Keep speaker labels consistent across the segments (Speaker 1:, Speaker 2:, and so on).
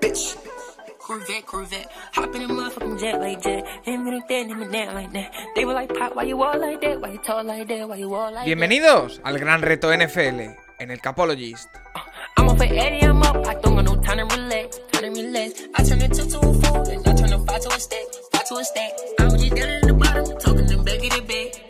Speaker 1: bitch. Corvette, Corvette. Hop in a motherfucking jet like jet. Him and that, him that like that. They were like, Pop, why you all like that? Why you talk like that? Why you all like that?
Speaker 2: Bienvenidos al gran reto NFL en el Capologist.
Speaker 1: I'm off at Eddie, I'm up. I don't got no time to relax, time to relax. I turn a two to a four, and I turn a five to a stack, five to a stack. I was just down in the bottom, talking them back of the bed.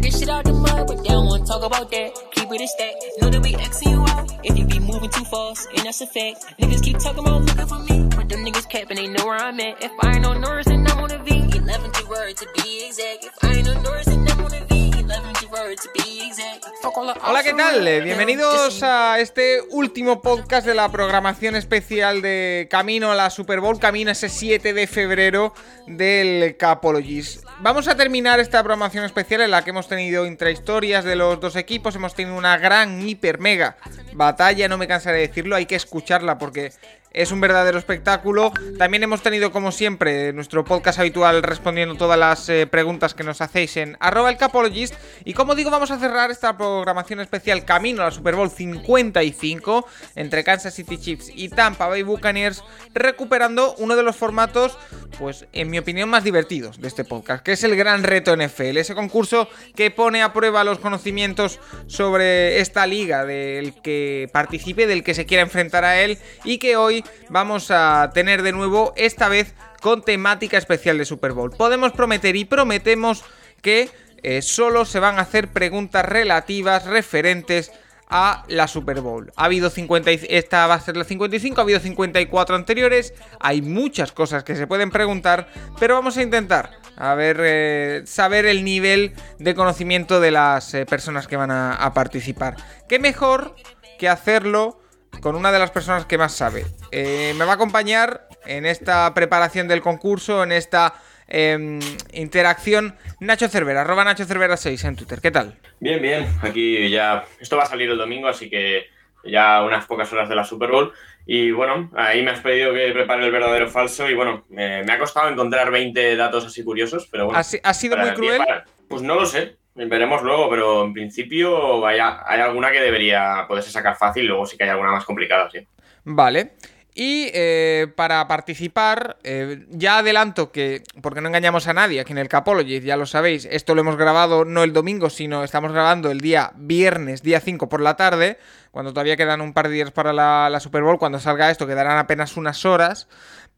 Speaker 1: Took this shit out the mud, but they don't wanna talk about that. Keep it a stack. Know that we Xing you out if you be moving too fast, and that's a fact. Niggas keep talking about looking for me, but them niggas capping, they know where I'm at. If I ain't on Norris, then I'm on a V. 11th word to be exact. If I ain't on Norris, then I'm on a V. 11th word to be exact. Fuck all the
Speaker 2: Hola, ¿qué tal? Eh, Bienvenidos a este último podcast de la programación especial de Camino a la Super Bowl, camino ese 7 de febrero del Capologist. Vamos a terminar esta programación especial en la que hemos tenido intrahistorias de los dos equipos, hemos tenido una gran, hiper, mega batalla, no me cansaré de decirlo, hay que escucharla porque es un verdadero espectáculo. También hemos tenido, como siempre, nuestro podcast habitual respondiendo todas las eh, preguntas que nos hacéis en arroba el capologist. Y como digo, vamos a cerrar esta programación especial camino a la Super Bowl 55 entre Kansas City Chiefs y Tampa Bay Buccaneers, recuperando uno de los formatos, pues en mi opinión, más divertidos de este podcast, que es el Gran Reto NFL, ese concurso que pone a prueba los conocimientos sobre esta liga del que participe, del que se quiera enfrentar a él y que hoy vamos a tener de nuevo, esta vez con temática especial de Super Bowl. Podemos prometer y prometemos que eh, solo se van a hacer preguntas relativas, referentes a la Super Bowl. Ha habido 50, y- esta va a ser la 55, ha habido 54 anteriores, hay muchas cosas que se pueden preguntar, pero vamos a intentar a ver, eh, saber el nivel de conocimiento de las eh, personas que van a, a participar. ¿Qué mejor que hacerlo con una de las personas que más sabe? Eh, me va a acompañar en esta preparación del concurso, en esta em, interacción, Nacho Cervera, arroba Nacho Cervera 6 en Twitter. ¿Qué tal?
Speaker 3: Bien, bien. Aquí ya. Esto va a salir el domingo, así que ya unas pocas horas de la Super Bowl. Y bueno, ahí me has pedido que prepare el verdadero o falso. Y bueno, me, me ha costado encontrar 20 datos así curiosos, pero bueno.
Speaker 2: ¿Ha, si- ha sido muy
Speaker 3: el
Speaker 2: cruel?
Speaker 3: para- Pues no lo sé. Veremos luego, pero en principio hay, hay alguna que debería poderse sacar fácil. Luego sí que hay alguna más complicada, sí.
Speaker 2: Vale. Y eh, para participar, eh, ya adelanto que, porque no engañamos a nadie aquí en el Capologist, ya lo sabéis, esto lo hemos grabado no el domingo, sino estamos grabando el día viernes, día 5 por la tarde, cuando todavía quedan un par de días para la Super Bowl, cuando salga esto quedarán apenas unas horas.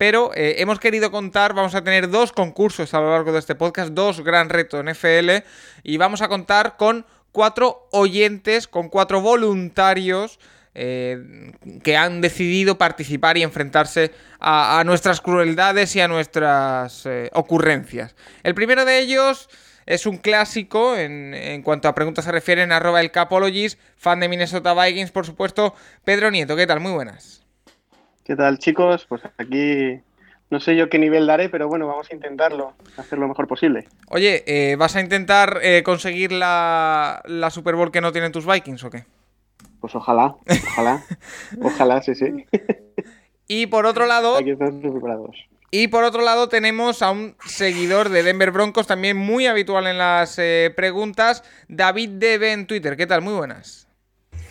Speaker 2: Pero eh, hemos querido contar, vamos a tener dos concursos a lo largo de este podcast, dos gran retos NFL, y vamos a contar con cuatro oyentes, con cuatro voluntarios eh, que han decidido participar y enfrentarse a, a nuestras crueldades y a nuestras eh, ocurrencias. El primero de ellos es un clásico en, en cuanto a preguntas se refieren, arroba el Capologist, fan de Minnesota Vikings, por supuesto. Pedro Nieto, ¿qué tal? Muy buenas.
Speaker 4: ¿Qué tal, chicos? Pues aquí no sé yo qué nivel daré, pero bueno, vamos a intentarlo, hacer lo mejor posible.
Speaker 2: Oye, eh, ¿vas a intentar eh, conseguir la, la Super Bowl que no tienen tus Vikings o qué?
Speaker 4: Pues ojalá, ojalá, ojalá, sí, sí.
Speaker 2: Y por otro lado,
Speaker 4: Aquí preparados.
Speaker 2: Y por otro lado tenemos a un seguidor de Denver Broncos, también muy habitual en las eh, preguntas, David DB en Twitter. ¿Qué tal? Muy buenas.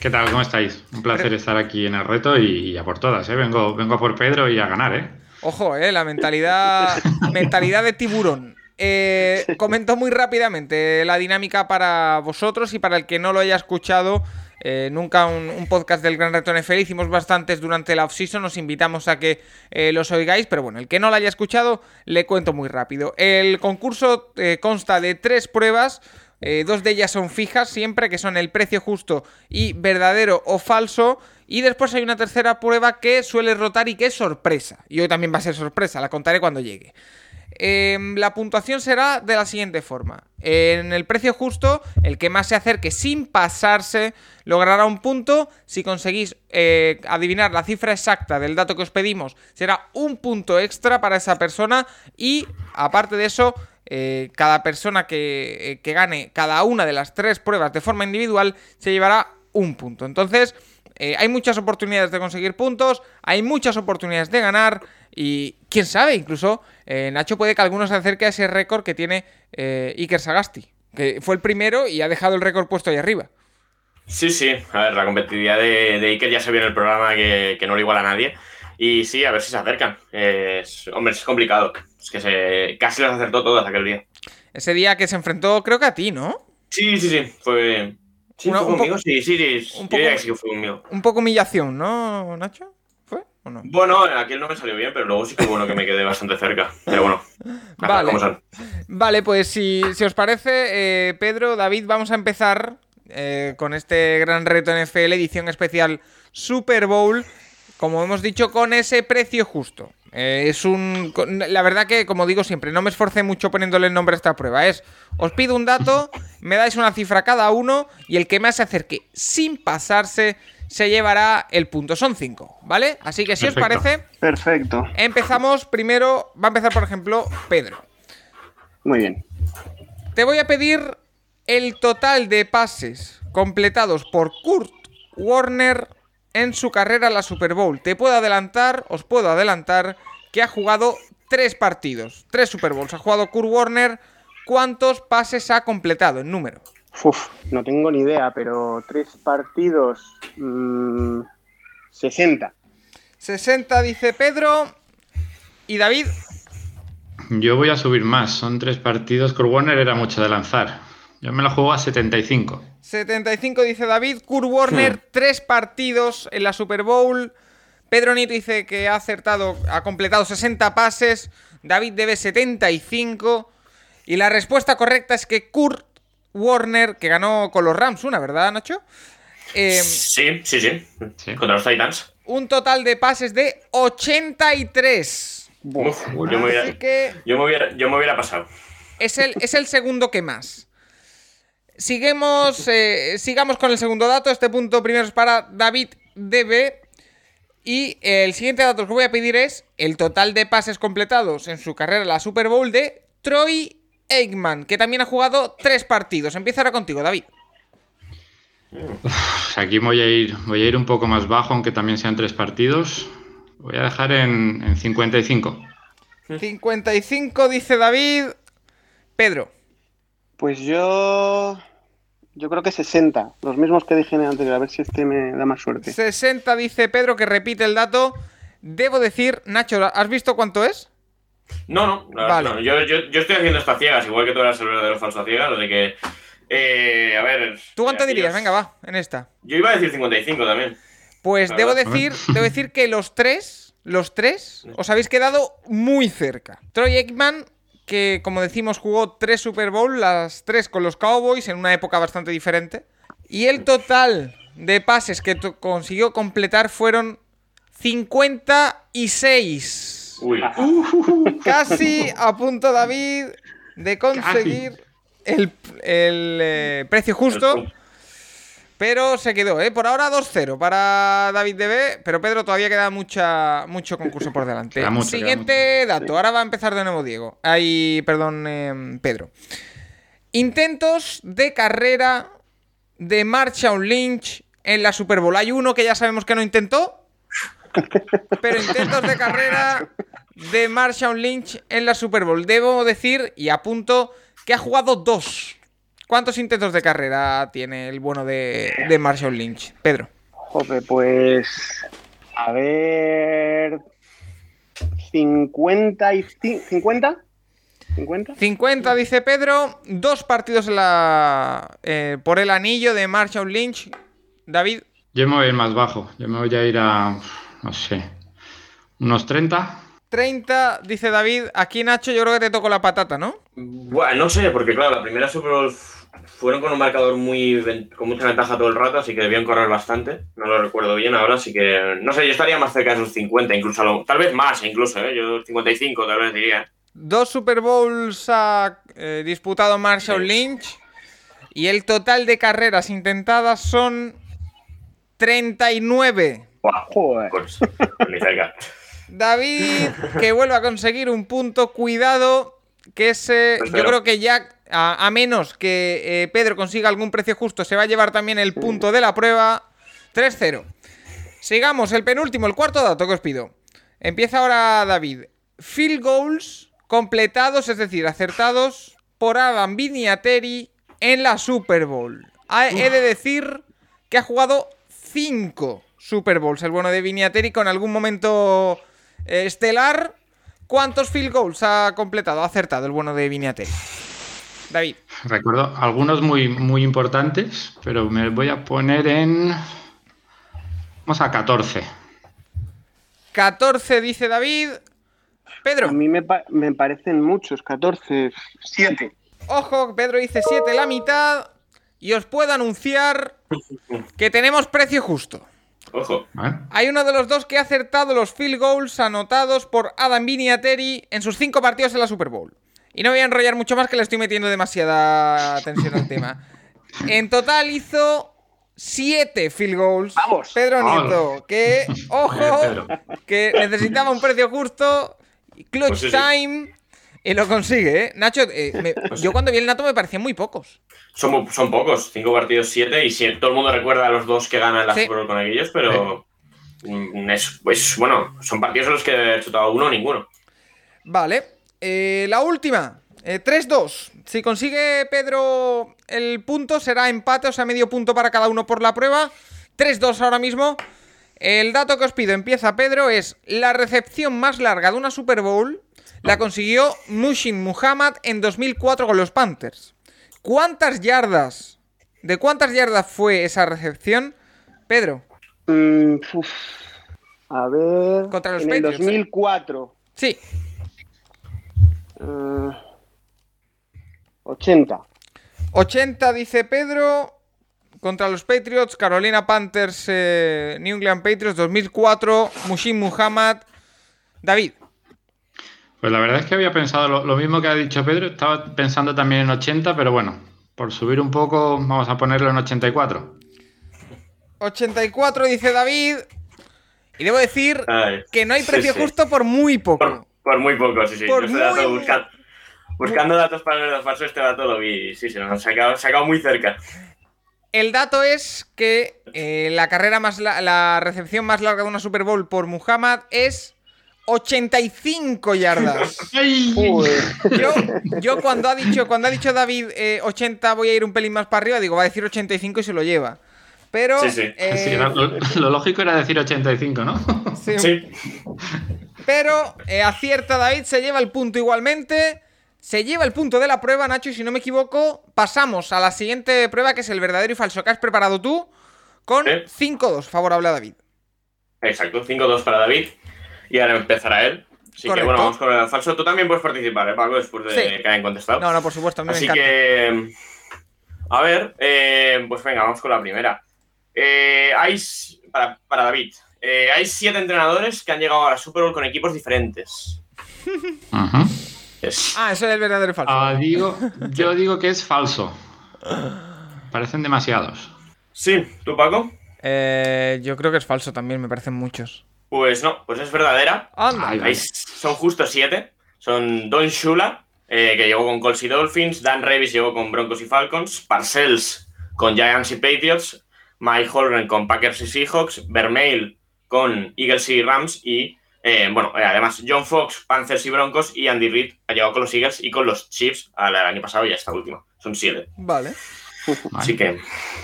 Speaker 5: ¿Qué tal? ¿Cómo estáis? Un placer estar aquí en el reto y, y a por todas, ¿eh? Vengo, vengo a por Pedro y a ganar, ¿eh?
Speaker 2: Ojo, eh, la mentalidad, mentalidad de tiburón. Eh, comento muy rápidamente la dinámica para vosotros y para el que no lo haya escuchado. eh, nunca un, un podcast del Gran Reto NFL. Hicimos bastantes durante la off-season. Os invitamos a que eh, los oigáis. Pero bueno, el que no lo haya escuchado, le cuento muy rápido. El concurso consta de tres pruebas. Eh, dos de ellas son fijas siempre, que son el precio justo y verdadero o falso. Y después hay una tercera prueba que suele rotar y que es sorpresa. Y hoy también va a ser sorpresa, la contaré cuando llegue. Em, la puntuación será de la siguiente forma. En el precio justo, el que más se acerque sin pasarse logrará un punto. Si conseguís eh, adivinar la cifra exacta del dato que os pedimos, será un punto extra para esa persona. Y aparte de eso, eh, cada persona que, eh, que gane cada una de las tres pruebas de forma individual se llevará un punto. Entonces, eh, hay muchas oportunidades de conseguir puntos, hay muchas oportunidades de ganar y quién sabe, incluso Nacho puede que alguno se acerque a ese récord que tiene Iker Sagasti, que fue el primero y ha dejado el récord puesto ahí arriba.
Speaker 3: Sí, sí. A ver, la competitividad de, Iker ya se vio en el programa que, no lo iguala a nadie. Y sí, a ver si se acercan. Hombre, es complicado. Es que se, casi las acertó todas aquel día.
Speaker 2: Ese día que se enfrentó, creo que a ti, ¿no?
Speaker 3: Sí, sí, sí. Fue. ¿Sí
Speaker 2: Una-
Speaker 3: fue
Speaker 2: un
Speaker 3: conmigo?
Speaker 2: poco-
Speaker 3: Sí, sí, sí.
Speaker 2: un poco-
Speaker 3: que sí que fue conmigo.
Speaker 2: Un poco humillación, ¿no, Nacho? ¿Fue o no?
Speaker 3: Bueno, aquel no me salió bien, pero luego sí que bueno que me quedé bastante cerca. Pero bueno,
Speaker 2: Vale. Vale, pues si, si os parece, eh, Pedro, David, vamos a empezar eh, con este gran reto NFL, edición especial Super Bowl, como hemos dicho, con ese precio justo. Eh, es un. La verdad que, como digo siempre, no me esforcé mucho poniéndole el nombre a esta prueba. Es, os pido un dato, me dais una cifra cada uno y el que más se acerque sin pasarse se llevará el punto. Son cinco, ¿vale? Así que si os parece,
Speaker 4: Perfecto.
Speaker 2: empezamos primero. Va a empezar, por ejemplo, Pedro.
Speaker 4: Muy bien.
Speaker 2: Te voy a pedir el total de pases completados por Kurt Warner en su carrera en la Super Bowl. Te puedo adelantar, os puedo adelantar, que ha jugado tres partidos, tres Super Bowls. Ha jugado Kurt Warner. ¿Cuántos pases ha completado en número?
Speaker 4: Uf, no tengo ni idea, pero tres partidos. mm, 60.
Speaker 2: 60 dice Pedro. ¿Y David?
Speaker 5: Yo voy a subir más. Son tres partidos. Kurt Warner era mucho de lanzar. Yo me la juego a 75.
Speaker 2: 75 dice David. Kurt Warner, tres partidos en la Super Bowl. Pedro Nieto dice que ha acertado, ha completado 60 pases. David debe 75. Y la respuesta correcta es que Kurt Warner, que ganó con los Rams, una, ¿verdad, Nacho? Eh,
Speaker 3: Sí, sí, sí.
Speaker 5: Sí.
Speaker 3: Contra los Titans.
Speaker 2: un total de pases de 83.
Speaker 3: Uf, yo, me hubiera,
Speaker 2: que
Speaker 3: yo, me hubiera, yo me hubiera pasado.
Speaker 2: Es el, es el segundo que más. Seguimos, eh, sigamos con el segundo dato. Este punto primero es para David DB. Y el siguiente dato que voy a pedir es el total de pases completados en su carrera en la Super Bowl de Troy Aikman, que también ha jugado tres partidos. Empieza ahora contigo, David.
Speaker 5: Aquí voy a ir, voy a ir un poco más bajo, aunque también sean tres partidos. Voy a dejar en, en 55.
Speaker 2: 55 dice David. Pedro.
Speaker 4: Pues yo. Yo creo que 60. Los mismos que dije antes, a ver si este me da más suerte.
Speaker 2: 60 dice Pedro, que repite el dato. Debo decir, Nacho, ¿has visto cuánto es?
Speaker 3: No, no, la verdad
Speaker 2: Vale.
Speaker 3: no. Yo, yo, yo estoy haciendo estas ciegas, igual que tú eras el verdadero falso ciegas, así que. Eh, a ver.
Speaker 2: ¿Tú cuánto dirías? Venga, va, en esta.
Speaker 3: Yo iba a decir 55 también.
Speaker 2: Pues
Speaker 3: La
Speaker 2: debo
Speaker 3: verdad.
Speaker 2: decir, debo decir que los tres, los tres, os habéis quedado muy cerca. Troy Aikman, que como decimos jugó tres Super Bowl, las tres con los Cowboys en una época bastante diferente. Y el total de pases que consiguió completar fueron 56.
Speaker 3: Uy.
Speaker 2: Casi a punto David de conseguir el, el, eh, precio justo. Pero se quedó, ¿eh? Por ahora 2-0 para David DB, pero Pedro todavía queda mucha, mucho concurso por delante.
Speaker 5: Mucho,
Speaker 2: Siguiente dato, ahora va a empezar de nuevo Diego. Ay, perdón, eh, Pedro. Intentos de carrera de Marshawn Lynch en la Super Bowl. Hay uno que ya sabemos que no intentó, pero intentos de carrera de Marshawn Lynch en la Super Bowl. Debo decir, y apunto, que ha jugado dos. ¿Cuántos intentos de carrera tiene el bueno de, de Marshawn Lynch? Pedro.
Speaker 4: Joder, pues. A ver. 50 y. ci- ¿50? ¿50?
Speaker 2: 50, dice Pedro. Dos partidos en la, eh, por el anillo de Marshawn Lynch. David.
Speaker 5: Yo me voy a ir más bajo. Yo me voy a ir a, no sé, unos 30.
Speaker 2: 30, dice David. Aquí, Nacho, yo creo que te tocó la patata, ¿no?
Speaker 3: Bueno, no sé, porque claro, la primera Super Bowl fueron con un marcador muy con mucha ventaja todo el rato, así que debían correr bastante. No lo recuerdo bien ahora, así que no sé, yo estaría más cerca de esos 50, incluso a lo- tal vez más, incluso, ¿eh? yo 55 tal vez diría.
Speaker 2: Dos Super Bowls ha eh, disputado Marshall Lynch. Y el total de carreras intentadas son 39.
Speaker 3: Buah,
Speaker 4: Joder.
Speaker 3: pues, ni cerca.
Speaker 2: David, que vuelve a conseguir un punto. Cuidado, que ese. Yo creo que ya, a, a menos que eh, Pedro consiga algún precio justo, se va a llevar también el punto de la prueba. 3-0. Sigamos, el penúltimo, el cuarto dato que os pido. Empieza ahora David. Field goals completados, es decir, acertados por Adam Vinatieri en la Super Bowl. He de decir que ha jugado 5 Super Bowls. El bueno de Viniateri con algún momento eh, estelar. ¿Cuántos field goals ha completado, ha acertado el bueno de Viniateri? David.
Speaker 5: Recuerdo algunos muy, muy importantes, pero me voy a poner en. Vamos a 14.
Speaker 2: 14 dice David. Pedro.
Speaker 4: A mí me, pa- me parecen muchos, 14, 7.
Speaker 2: Ojo, Pedro dice 7 la mitad. Y os puedo anunciar que tenemos precio justo.
Speaker 3: Ojo.
Speaker 2: Hay uno de los dos que ha acertado los field goals anotados por Adam Vinatieri en sus cinco partidos en la Super Bowl. Y no voy a enrollar mucho más que le estoy metiendo demasiada tensión al tema. En total hizo siete field goals.
Speaker 4: ¡Vamos!
Speaker 2: Pedro
Speaker 5: ¡Vamos!
Speaker 2: Nieto, que, ojo, que necesitaba un precio justo, clutch
Speaker 3: Pues sí, sí.
Speaker 2: time, y lo consigue, ¿eh? Nacho, eh, me-
Speaker 3: Pues
Speaker 2: yo cuando vi el Nato me parecían muy pocos.
Speaker 3: Son, son pocos, cinco partidos, siete, y si todo el mundo recuerda a los dos que ganan la
Speaker 2: Sí.
Speaker 3: Super Bowl con aquellos, pero mm, es, pues bueno, son partidos en los que he chutado uno o ninguno.
Speaker 2: Vale. Eh, la última. eh, 3-2. Si consigue Pedro el punto, será empate, o sea, medio punto para cada uno por la prueba. 3-2 ahora mismo. El dato que os pido, empieza Pedro, es la recepción más larga de una Super Bowl. La consiguió Mushin Muhammad en 2004 con los Panthers. ¿Cuántas yardas? ¿De cuántas yardas fue esa recepción? Pedro.
Speaker 4: Mm, uf. A ver.
Speaker 2: Contra los
Speaker 4: en el
Speaker 2: Patriots, ¿eh?
Speaker 4: 2004.
Speaker 2: Sí,
Speaker 4: eh, 80.
Speaker 2: 80 dice Pedro contra los Patriots, Carolina Panthers, eh, New England Patriots 2004, Mushin Muhammad. David,
Speaker 5: Pues la verdad es que había pensado lo, lo mismo que ha dicho Pedro. Estaba pensando también en 80, pero bueno, por subir un poco, vamos a ponerlo en 84.
Speaker 2: 84 dice David. Y debo decir
Speaker 3: Ay,
Speaker 2: que no hay precio
Speaker 3: sí.
Speaker 2: justo por muy poco.
Speaker 3: por muy poco, sí, sí.
Speaker 2: Por
Speaker 3: dato
Speaker 2: muy-
Speaker 3: busca- buscando datos para el verdadero falso, este dato lo vi, sí, sí, nos ha sacado, sacado muy cerca.
Speaker 2: El dato es que eh, la carrera más la, la recepción más larga de una Super Bowl por Muhammad es 85 yardas. Yo, yo cuando ha dicho, cuando ha dicho David eh, 80 voy a ir un pelín más para arriba, digo, va a decir 85 y se lo lleva. Pero
Speaker 3: Sí, sí.
Speaker 2: eh,
Speaker 5: Sí, lo, lo lógico era decir 85, ¿no?
Speaker 2: sí,
Speaker 3: Sí,
Speaker 2: Pero eh, acierta David, se lleva el punto igualmente. Se lleva el punto de la prueba, Nacho, y si no me equivoco, pasamos a la siguiente prueba, que es el verdadero y falso que has preparado tú, con
Speaker 3: Sí.
Speaker 2: 5-2, favorable a David.
Speaker 3: exacto, 5-2 para David. Y ahora empezará él. Así
Speaker 2: Correcto.
Speaker 3: que bueno, vamos con el falso. Tú también puedes participar, ¿eh, Paco? Después de
Speaker 2: Sí.
Speaker 3: que hayan contestado.
Speaker 2: No, no, por supuesto, a mí
Speaker 3: Así
Speaker 2: me
Speaker 3: que. A ver, eh, pues venga, vamos con la primera. Eh, hay. Para, para David. Eh, hay siete entrenadores que han llegado a la Super Bowl con equipos diferentes. Es-
Speaker 2: Ah, eso es el verdadero y falso.
Speaker 5: Ah, digo, yo digo que es falso. Parecen demasiados.
Speaker 3: Sí, ¿tú, Paco?
Speaker 2: Eh, yo creo que es falso también, me parecen muchos.
Speaker 3: Pues no, pues es verdadera.
Speaker 2: Anda.
Speaker 5: Ay,
Speaker 3: Hay- son justo siete. Son Don Shula, eh, que llegó con Colts y Dolphins. Dan Revis llegó con Broncos y Falcons. Parcells con Giants y Patriots. Mike Holmgren con Packers y Seahawks. Vermeil con Eagles y Rams. Y, eh, bueno, eh, además John Fox, Panthers y Broncos. Y Andy Reid ha llegado con los Eagles y con los Chiefs al año pasado y a esta última. Son siete.
Speaker 2: Vale.
Speaker 3: Así que.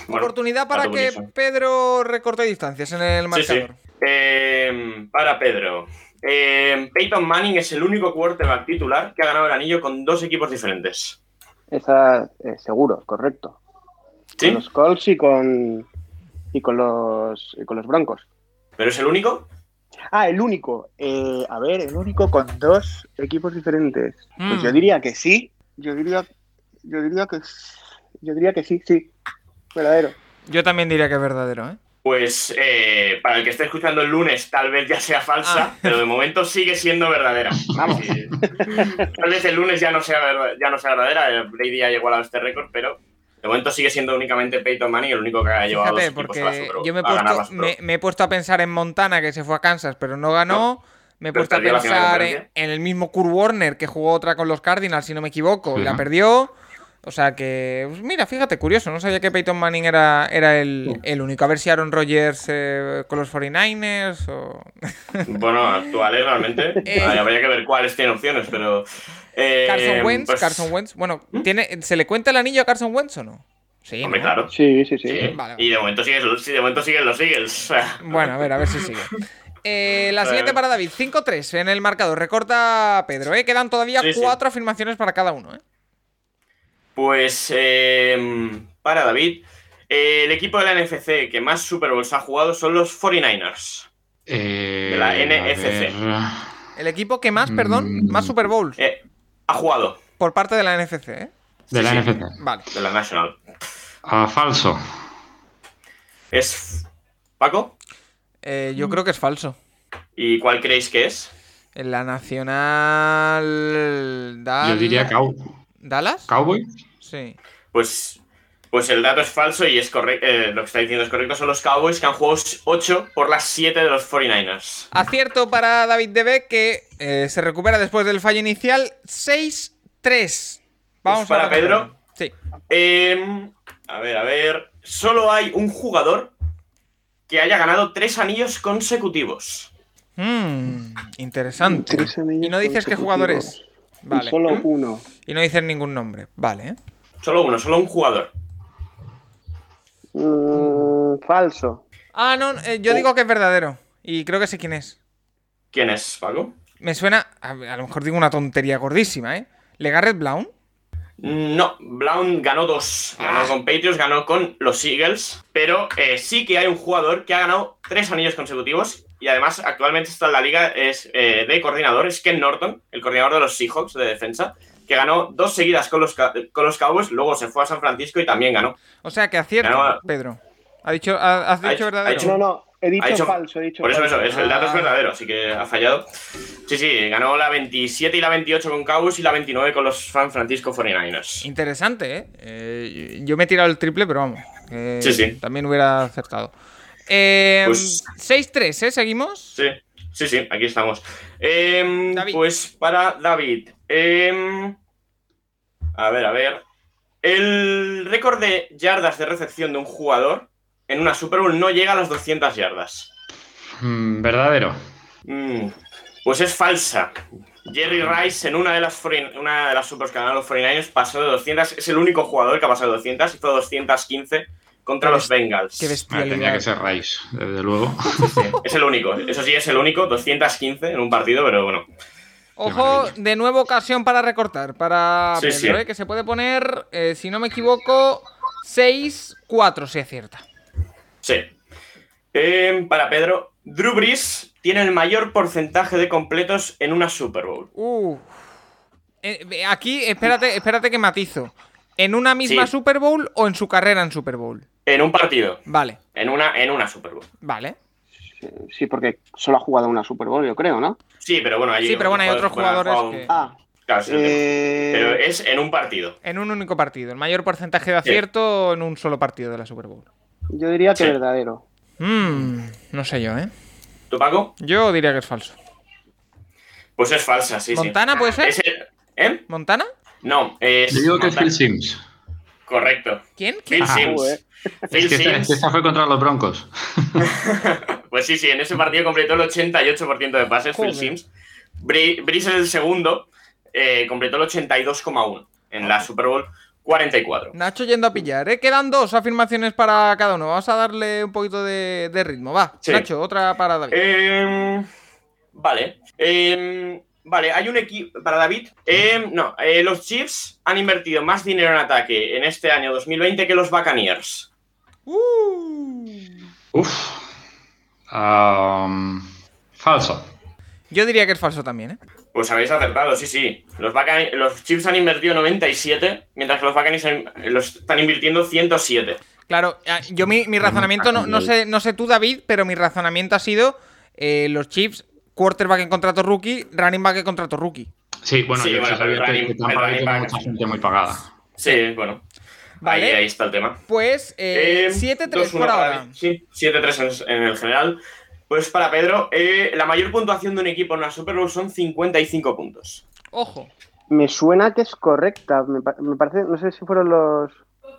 Speaker 3: bueno,
Speaker 2: Oportunidad para que. Pedro recorte distancias en el
Speaker 3: Sí, sí.
Speaker 2: marcador.
Speaker 3: Eh, para Pedro. Eh, Peyton Manning es el único quarterback titular que ha ganado el anillo con dos equipos diferentes.
Speaker 4: Esa, eh, seguro, correcto.
Speaker 3: ¿Sí?
Speaker 4: Con los Colts y con, y con, los, y con los Broncos.
Speaker 3: ¿Pero es el único?
Speaker 4: Ah, el único. Eh, a ver, el único con dos equipos diferentes. Pues
Speaker 2: Mm.
Speaker 4: yo diría que sí. Yo diría, yo diría que yo diría que sí, sí. Verdadero.
Speaker 2: Yo también diría que es verdadero, ¿eh?
Speaker 3: Pues eh, para el que esté escuchando el lunes, tal vez ya sea falsa,
Speaker 2: Ah.
Speaker 3: pero de momento sigue siendo verdadera.
Speaker 4: Vamos.
Speaker 3: Tal vez el lunes ya no sea, ya no sea verdadera, Brady ya llegó a este récord, pero de momento sigue siendo únicamente Peyton Manning el único que ha llevado a
Speaker 2: Fíjate,
Speaker 3: equipos
Speaker 2: porque
Speaker 3: a la Super Bowl,
Speaker 2: yo me he,
Speaker 3: a ganar la
Speaker 2: puesto,
Speaker 3: Super Bowl.
Speaker 2: me, me he puesto a pensar en Montana, que se fue a Kansas, pero no ganó. me he puesto a pensar en, el mismo Kurt Warner, que jugó otra con los Cardinals, si no me equivoco, y la perdió. O sea que, pues mira, fíjate, curioso, no sabía que Peyton Manning era, era el, el único. A ver si Aaron Rodgers eh, con los 49ers o...
Speaker 3: Bueno, actuales realmente.
Speaker 2: Eh.
Speaker 3: Habría que ver cuáles tienen opciones, pero. Eh,
Speaker 2: Carson Wentz,
Speaker 3: pues,
Speaker 2: Carson Wentz. Bueno, ¿tiene, ¿se le cuenta el anillo a Carson Wentz o no? Sí,
Speaker 3: Hombre,
Speaker 2: ¿no?
Speaker 3: claro.
Speaker 4: Sí, sí, sí.
Speaker 3: Sí.
Speaker 2: Vale.
Speaker 3: Y de momento, siguen, los- sí, de momento siguen los Eagles.
Speaker 2: Bueno, a ver, a ver si sigue. Eh, la siguiente
Speaker 3: Eh.
Speaker 2: para David, 5-3 en el marcador. Recorta Pedro, ¿eh? Quedan todavía
Speaker 3: Sí, sí.
Speaker 2: cuatro afirmaciones para cada uno, ¿eh?
Speaker 3: Pues eh, para David, eh, el equipo de la NFC que más Super Bowls ha jugado son los 49ers.
Speaker 5: Eh,
Speaker 3: De la NFC.
Speaker 2: El equipo que más, perdón,
Speaker 5: Mm.
Speaker 2: más Super Bowls
Speaker 3: Eh, ha jugado
Speaker 2: por parte de la NFC, ¿eh?
Speaker 5: De la
Speaker 3: Sí.
Speaker 5: NFC.
Speaker 2: Vale.
Speaker 3: de la National.
Speaker 5: Ah, falso.
Speaker 3: ¿Es Paco?
Speaker 2: Eh, yo creo que es falso.
Speaker 3: ¿Y cuál creéis que es?
Speaker 2: En la Nacional. Dal-
Speaker 5: Yo diría cow-
Speaker 2: ¿Dallas?
Speaker 5: Cowboy.
Speaker 2: Sí.
Speaker 3: Pues, pues el dato es falso y es correcto. lo que está diciendo es correcto. Son los Cowboys que han jugado 8 por las 7 de los 49ers.
Speaker 2: Acierto para David Debe que eh, se recupera después del fallo inicial. 6-3. Vamos
Speaker 3: Pues para
Speaker 2: a
Speaker 3: Pedro.
Speaker 2: Sí.
Speaker 3: Em, a ver, a ver. Solo hay un jugador que haya ganado tres anillos consecutivos.
Speaker 2: Mm, interesante.
Speaker 4: Tres anillos
Speaker 2: Y no dices qué jugador es. Vale.
Speaker 4: Solo uno.
Speaker 2: Y no dices ningún nombre. Vale, ¿eh?
Speaker 3: Solo uno, solo un jugador.
Speaker 4: Mm, falso.
Speaker 2: Ah, no, eh, yo digo que es verdadero. Y creo que sé quién es.
Speaker 3: ¿Quién es, Paco?
Speaker 2: Me suena. A, a lo mejor digo una tontería gordísima, ¿eh? ¿Legarrette Brown?
Speaker 3: No, Brown ganó dos. Ganó con Patriots, ganó con los Eagles. Pero eh, sí que hay un jugador que ha ganado tres anillos consecutivos. Y además, actualmente está en la liga es, eh, de coordinador. Es Ken Norton, el coordinador de los Seahawks de defensa. Que ganó dos seguidas con los, con los Cowboys. Luego se fue a San Francisco y también ganó.
Speaker 2: O sea que acierto,
Speaker 3: Ganaba-
Speaker 2: Pedro. Ha dicho, ha- has
Speaker 3: Ha
Speaker 2: dicho verdadero.
Speaker 3: ha hecho-
Speaker 4: No, no, he dicho,
Speaker 3: hecho-
Speaker 4: falso, he dicho
Speaker 3: Por eso,
Speaker 4: falso.
Speaker 3: eso, eso, el dato es
Speaker 2: Ah.
Speaker 3: verdadero, así que ha fallado. Sí, sí, ganó la 27 y la 28 con Cowboys y la 29 con los San Francisco 49ers.
Speaker 2: Interesante, ¿eh? Eh, Yo me he tirado el triple, pero vamos.
Speaker 3: Sí, sí.
Speaker 2: También hubiera acertado. Eh,
Speaker 3: Pues-
Speaker 2: 6-3, ¿eh? ¿Seguimos?
Speaker 3: Sí, sí, sí, aquí estamos.
Speaker 2: David.
Speaker 3: Pues para David. A ver, a ver. El récord de yardas de recepción de un jugador en una Super Bowl no llega a las 200 yardas.
Speaker 5: Mm, verdadero.
Speaker 3: Mm, pues es falsa. Jerry Rice en una de las, 40 una de las Super ganaron los 49ers pasó de 200. Es el único jugador que ha pasado de 200 y fue 215 contra los Bengals.
Speaker 2: Qué
Speaker 5: Ah,
Speaker 2: bestialidad.
Speaker 5: tenía que ser Rice, desde luego.
Speaker 3: Es el único. Eso sí, es el único. 215 en un partido, pero bueno.
Speaker 2: Ojo, de nuevo ocasión para recortar. Para
Speaker 3: Sí,
Speaker 2: Pedro,
Speaker 3: sí.
Speaker 2: ¿eh? que se puede poner, eh, si no me equivoco, 6-4, si acierta.
Speaker 3: Sí. Eh, para Pedro, Drew Brees tiene el mayor porcentaje de completos en una Super Bowl.
Speaker 2: Uh. Aquí, espérate, espérate que matizo. ¿En una misma
Speaker 3: Sí.
Speaker 2: Super Bowl o en su carrera en Super Bowl?
Speaker 3: En un partido.
Speaker 2: Vale,
Speaker 3: En una, en una Super Bowl.
Speaker 2: vale.
Speaker 4: Sí, porque solo ha jugado una Super Bowl, yo creo, ¿no?
Speaker 3: Sí, pero bueno, hay
Speaker 2: Sí, pero bueno, hay otros jugadores
Speaker 3: jugado-
Speaker 2: que-
Speaker 4: Ah,
Speaker 3: Claro,
Speaker 4: eh,
Speaker 3: Pero es en un partido.
Speaker 2: En un único partido. El mayor porcentaje de acierto en un solo partido de la Super Bowl.
Speaker 4: yo diría que
Speaker 3: Sí.
Speaker 4: verdadero.
Speaker 2: Mmm, no sé yo, ¿eh?
Speaker 3: ¿Tú, Paco?
Speaker 2: Yo diría que es falso.
Speaker 3: Pues es falsa, sí, sí.
Speaker 2: ¿Montana puede ser?
Speaker 3: Es el- ¿Eh?
Speaker 2: ¿Montana?
Speaker 3: No, es.
Speaker 5: Yo digo que es. Phil Sims.
Speaker 3: Correcto.
Speaker 2: ¿Quién?
Speaker 3: Phil
Speaker 2: ¿Quién?
Speaker 5: Ah,
Speaker 3: Sims. Phil
Speaker 5: Es que, esta, es
Speaker 3: Sims.
Speaker 5: que esta fue contra los Broncos.
Speaker 3: Pues sí, sí, en ese partido completó el 88% de pases, Phil. Sims. Bri- Brees es el segundo, eh, completó el 82,1 en la Super Bowl 44.
Speaker 2: Nacho yendo a pillar, ¿eh? Quedan dos afirmaciones para cada uno. Vamos a darle un poquito de, de ritmo. Va,
Speaker 3: Sí.
Speaker 2: Nacho, otra para David.
Speaker 3: Em, vale. Em, vale, hay un equipo. Para David. em, no, eh, los Chiefs han invertido más dinero en ataque en este año 2020 que los Buccaneers.
Speaker 2: Uh.
Speaker 5: Uf. Am, falso.
Speaker 2: Yo diría que es falso también, ¿eh?
Speaker 3: Pues habéis acertado, sí, sí. Los, los Chiefs han invertido 97, mientras que los Buccaneers han- los están invirtiendo 107.
Speaker 2: Claro, ah, yo mi, mi razonamiento, no, no sé, no sé tú, David, pero mi razonamiento ha sido eh, los Chiefs, quarterback en contrato rookie, running back en contrato rookie.
Speaker 5: Sí, bueno,
Speaker 3: Sí,
Speaker 5: yo
Speaker 3: bueno,
Speaker 5: sabía
Speaker 3: running-
Speaker 5: que Tampa Bay tiene mucha gente muy pagada.
Speaker 3: Sí, bueno.
Speaker 2: Vale.
Speaker 3: Ahí, ahí está el tema.
Speaker 2: Pues eh,
Speaker 3: Eh,
Speaker 2: 7-3
Speaker 3: 2-1
Speaker 2: por ahora.
Speaker 3: Sí, 7-3 en, en el general. Pues para Pedro, eh, la mayor puntuación de un equipo en una Super Bowl son 55 puntos.
Speaker 2: Ojo.
Speaker 4: Me suena que es correcta. Me, pa- me parece, no sé si fueron los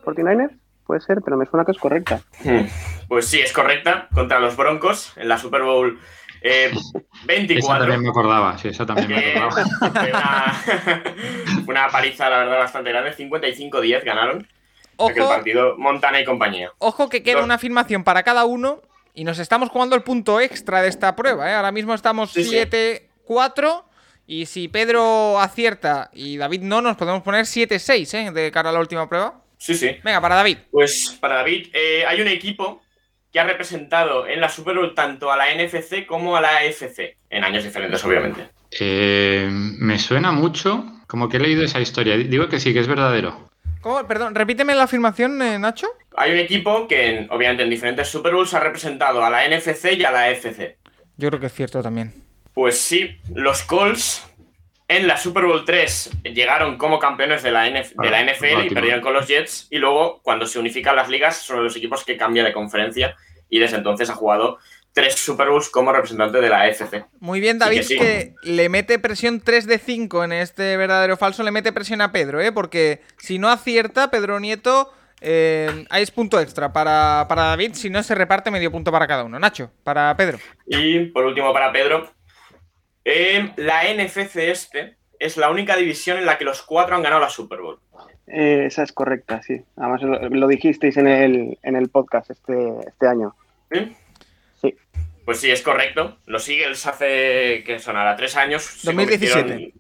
Speaker 4: 49ers, puede ser, pero me suena que es correcta.
Speaker 3: Pues sí, es correcta. Contra los Broncos en la Super Bowl eh,
Speaker 5: Esa
Speaker 3: 24.
Speaker 5: también me acordaba, sí, esa también me acordaba.
Speaker 3: fue una, una paliza, la verdad, bastante grande. 55-10 ganaron.
Speaker 2: Ojo,
Speaker 3: partido Montana y compañía.
Speaker 2: ojo que queda
Speaker 3: Dos.
Speaker 2: una afirmación para cada uno y nos estamos jugando el punto extra de esta prueba. ¿eh? Ahora mismo estamos
Speaker 3: Sí, sí.
Speaker 2: 7-4 y si Pedro acierta y David no, nos podemos poner 7-6 ¿eh? de cara a la última prueba.
Speaker 3: Sí, sí.
Speaker 2: Venga, para David.
Speaker 3: Pues para David, eh, hay un equipo que ha representado en la Super Bowl tanto a la NFC como a la AFC, en años diferentes, obviamente.
Speaker 5: Eh, me suena mucho, como que he leído esa historia. Digo que sí, que es verdadero.
Speaker 2: ¿Cómo? Perdón, repíteme la afirmación, eh, Nacho.
Speaker 3: Hay un equipo que, en- obviamente, en diferentes Super Bowls ha representado a la NFC y a la AFC.
Speaker 2: Yo creo que es cierto también.
Speaker 3: Pues sí, los Colts en la Super Bowl 3 llegaron como campeones de la, NF de la
Speaker 5: Ah,
Speaker 3: NFL y perdieron con los Jets. Y luego, cuando se unifican las ligas, son los equipos que cambian de conferencia. Y desde entonces ha jugado tres Super Bowls como representante de la AFC.
Speaker 2: Muy bien, David,
Speaker 3: que sí.
Speaker 2: que le mete presión 3 de 5 en este verdadero o falso, le mete presión a Pedro, ¿eh? Porque si no acierta, Pedro Nieto, eh, ahí es punto extra para, para David, si no se reparte medio punto para cada uno. Nacho, para Pedro.
Speaker 3: Y por último, para Pedro, eh, la NFC este es la única división en la que los cuatro han ganado la Super Bowl.
Speaker 4: Eh, esa es correcta, sí. Además lo, lo dijisteis en el, en el podcast este, este año.
Speaker 3: ¿Sí?
Speaker 4: Sí.
Speaker 3: Pues sí, es correcto. Los Eagles hace, que son ahora tres años. se
Speaker 2: 2017.
Speaker 3: convirtieron-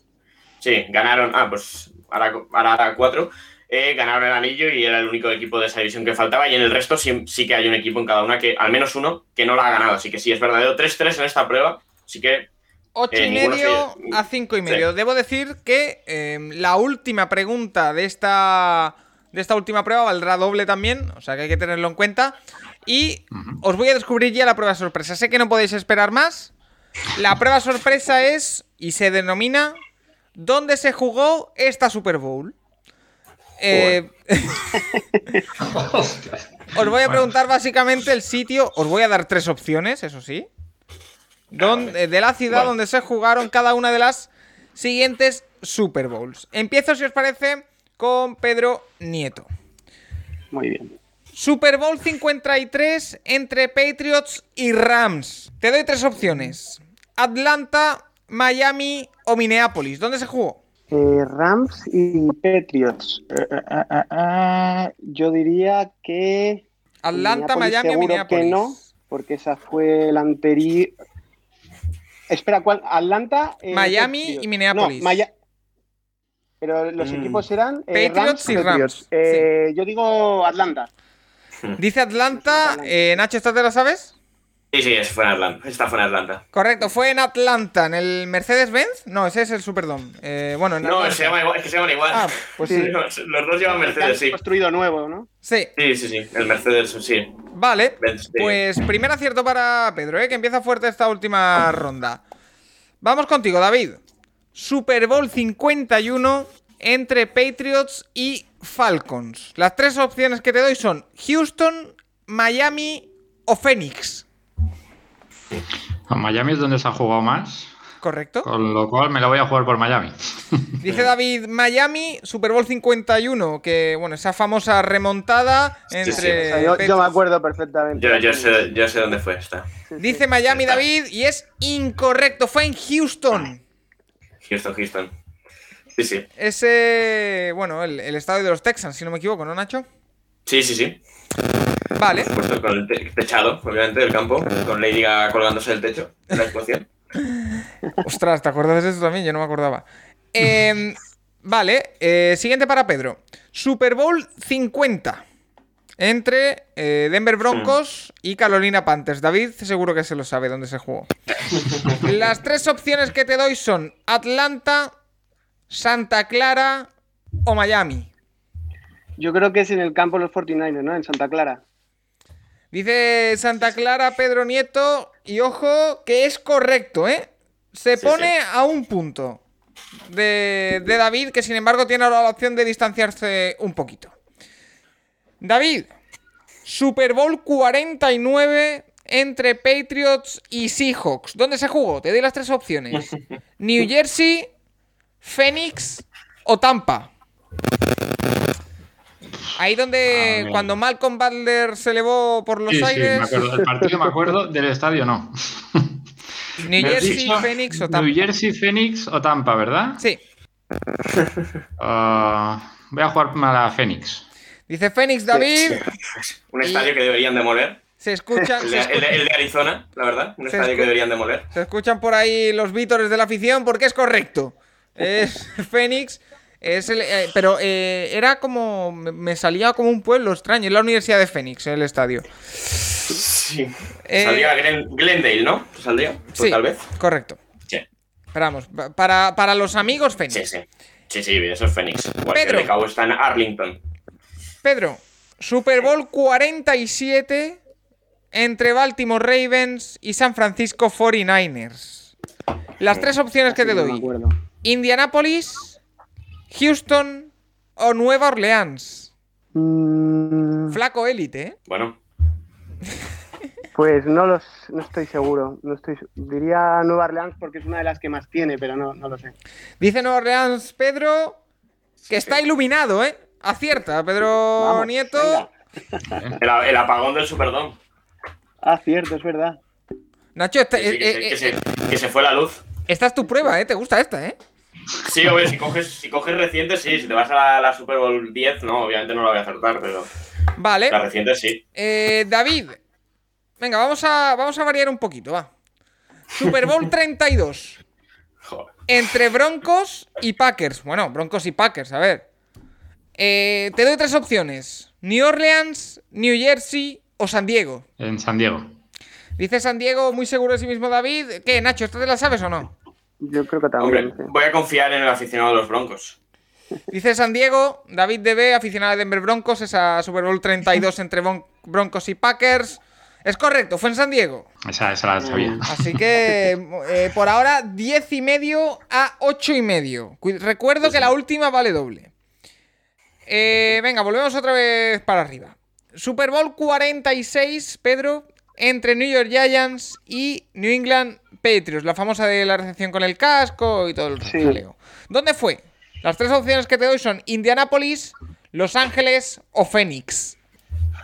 Speaker 3: Sí, ganaron, ah, pues ahora, ahora, ahora cuatro. eh, ganaron el anillo y era el único equipo de esa división que faltaba. Y en el resto sí, sí que hay un equipo en cada una que, al menos uno, que no la ha ganado. Así que sí, es verdadero. 3-3 en esta prueba. Así que
Speaker 2: 8
Speaker 3: Eh,
Speaker 2: y medio a 5 y medio. Debo decir que eh, la última pregunta de esta, de esta última prueba valdrá doble también, o sea que hay que tenerlo en cuenta. Y os voy a descubrir ya la prueba sorpresa. Sé que no podéis esperar más. La prueba sorpresa es, y se denomina, ¿dónde se jugó esta Super Bowl? Eh, os voy a preguntar básicamente el sitio. Os voy a dar tres opciones, eso sí. Donde, de la ciudad
Speaker 3: Bueno.
Speaker 2: donde se jugaron cada una de las siguientes Super Bowls. Empiezo, si os parece, con Pedro Nieto.
Speaker 4: Muy bien.
Speaker 2: Super Bowl 53 entre Patriots y Rams. Te doy tres opciones. Atlanta, Miami o Minneapolis. ¿Dónde se jugó?
Speaker 4: Eh, Rams y Patriots. Eh, eh, eh, eh, eh, yo diría que.
Speaker 2: Atlanta, Miami o Minneapolis.
Speaker 4: que no, porque esa fue la anterior. Espera, ¿cuál? Atlanta. eh,
Speaker 2: Miami y Minneapolis.
Speaker 4: No, Maya- Pero los
Speaker 3: Mm.
Speaker 4: equipos eran. eh,
Speaker 2: Patriots y. Rams,
Speaker 4: Eh, Yo digo Atlanta.
Speaker 2: Dice Atlanta. eh, Nacho, ¿esta te la sabes?
Speaker 3: Sí, sí, es- fue en Atlanta. Esta fue en Atlanta.
Speaker 2: Correcto, fue en Atlanta, en el Mercedes-Benz. No, ese es el Superdome. Eh, bueno, en
Speaker 3: No, se llama igual, es que se llaman igual.
Speaker 2: Ah, pues sí.
Speaker 3: Los los dos llevan Mercedes, sí.
Speaker 4: construido nuevo, ¿no?
Speaker 2: Sí,
Speaker 3: Sí, sí, sí. El Mercedes, sí.
Speaker 2: vale.
Speaker 3: Benz, sí.
Speaker 2: Pues primer acierto para Pedro, ¿eh? que empieza fuerte esta última ronda. Vamos contigo, David. Super Bowl 51 entre Patriots y Falcons. Las tres opciones que te doy son Houston, Miami o Phoenix.
Speaker 5: Miami es donde se ha jugado más,
Speaker 2: ¿Correcto?
Speaker 5: con lo cual me la voy a jugar por Miami.
Speaker 2: Dice David Miami, Super Bowl 51, que bueno, esa famosa remontada entre...
Speaker 3: sí.
Speaker 4: O sea, yo, yo me acuerdo perfectamente.
Speaker 3: Yo, yo, sé, yo sé dónde fue esta.
Speaker 2: Dice Miami
Speaker 3: está.
Speaker 2: David y es incorrecto, fue en Houston.
Speaker 3: Houston, Houston. Sí, sí.
Speaker 2: Ese, bueno, el, el estadio de los Texans, si no me equivoco, ¿no, Nacho?
Speaker 3: Sí, sí, sí.
Speaker 2: Vale.
Speaker 3: Supuesto, con el te- techado, obviamente, del campo, con Lady Gaga colgándose del techo, en la explosión.
Speaker 2: Ostras, ¿te acuerdas de eso también? Yo no me acordaba. Em, vale, eh, siguiente para Pedro. Super Bowl 50 entre eh, Denver Broncos y Carolina Panthers. David seguro que se lo sabe dónde se jugó. Las tres opciones que te doy son Atlanta, Santa Clara o Miami.
Speaker 4: Yo creo que es en el campo de los 49ers, ¿no? En Santa Clara.
Speaker 2: Dice Santa Clara Pedro Nieto y ojo que es correcto, ¿eh? Se
Speaker 3: Sí,
Speaker 2: pone a un punto de, de David que sin embargo tiene ahora la opción de distanciarse un poquito. David, Super Bowl 49 entre Patriots y Seahawks. ¿Dónde se jugó? Te doy las tres opciones. New Jersey, Phoenix o Tampa. Ahí donde
Speaker 5: Ah,
Speaker 2: cuando Malcolm Butler se elevó por los
Speaker 5: Sí, sí,
Speaker 2: aires.
Speaker 5: me acuerdo. El partido me acuerdo, del estadio no.
Speaker 2: New Jersey,
Speaker 5: dicho
Speaker 2: Phoenix o Tampa.
Speaker 5: New Jersey, Phoenix o Tampa, ¿verdad?
Speaker 2: Sí.
Speaker 5: Ah, voy a jugar a la Phoenix.
Speaker 2: Dice Fénix David.
Speaker 3: Un
Speaker 2: Y-
Speaker 3: estadio que deberían demoler.
Speaker 2: Se escuchan,
Speaker 3: El
Speaker 2: se,
Speaker 3: de,
Speaker 2: escu-
Speaker 3: el de- el de Arizona, la verdad. Un
Speaker 2: Se
Speaker 3: estadio que deberían demoler.
Speaker 2: se escuchan por ahí los vítores de la afición porque es correcto. Es Fénix. Es el, eh, pero eh, era como. Me salía como un pueblo extraño. Es la Universidad de Fénix, el estadio.
Speaker 3: Sí.
Speaker 2: Eh,
Speaker 3: Saldría Glen- Glendale, ¿no? ¿Saldría? Pues
Speaker 2: Sí,
Speaker 3: tal vez.
Speaker 2: correcto.
Speaker 3: Sí.
Speaker 2: Esperamos. pa- Para, para los amigos
Speaker 3: Sí,
Speaker 2: Fénix.
Speaker 3: sí. Sí, sí, eso es Phoenix.
Speaker 2: Pedro.
Speaker 3: cabo está en Arlington.
Speaker 2: Pedro, Super Bowl 47 entre Baltimore Ravens y San Francisco 49ers. Las tres opciones que te doy. Indianapolis, Houston o Nueva Orleans.
Speaker 4: Mm,
Speaker 2: Flaco élite, ¿eh?
Speaker 3: Bueno,
Speaker 4: pues no los, no estoy seguro. No estoy, diría Nueva Orleans porque es una de las que más tiene, pero no, no lo sé.
Speaker 2: Dice Nueva Orleans Pedro que está iluminado, ¿eh? Acierta, Pedro
Speaker 4: Vamos,
Speaker 2: Nieto.
Speaker 3: el, el apagón del Superdome.
Speaker 4: Ah, cierto, es verdad.
Speaker 2: Nacho, esta,
Speaker 3: Que, sí, que
Speaker 2: eh,
Speaker 3: se-
Speaker 2: eh,
Speaker 3: que se, que se fue la luz.
Speaker 2: esta es tu prueba, ¿eh? ¿Te gusta esta, eh?
Speaker 3: Sí, hombre, si coges, si coges recientes, sí. Si te vas a la, la Super Bowl 10, no, obviamente no la voy a acertar, pero
Speaker 2: Vale.
Speaker 3: las recientes sí.
Speaker 2: Eh, David, venga, vamos a, vamos a variar un poquito, va. Super Bowl 32
Speaker 3: Joder.
Speaker 2: entre Broncos y Packers. Bueno, Broncos y Packers, a ver. Eh, te doy tres opciones: New Orleans, New Jersey o San Diego.
Speaker 5: En San Diego.
Speaker 2: Dice San Diego, muy seguro de sí mismo, David. ¿Qué, Nacho, esta te la sabes o no?
Speaker 4: Yo creo que
Speaker 3: Hombre,
Speaker 4: también. sí.
Speaker 3: voy a confiar en el aficionado de los Broncos.
Speaker 2: Dice San Diego, David DB, aficionado de Denver Broncos, esa Super Bowl 32 entre Bron- Broncos y Packers. Es correcto, fue en San Diego.
Speaker 5: Esa, esa la sabía.
Speaker 2: Así que eh, por ahora 10 y medio a 8 y medio. Cu- Recuerdo que la última vale doble. Eh, venga, volvemos otra vez para arriba. Super Bowl 46, Pedro, entre New York Giants y New England Patriots. La famosa de la recepción con el casco y todo el
Speaker 4: Sí.
Speaker 2: jaleo. ¿Dónde fue? Las tres opciones que te doy son Indianapolis, Los Ángeles o Phoenix.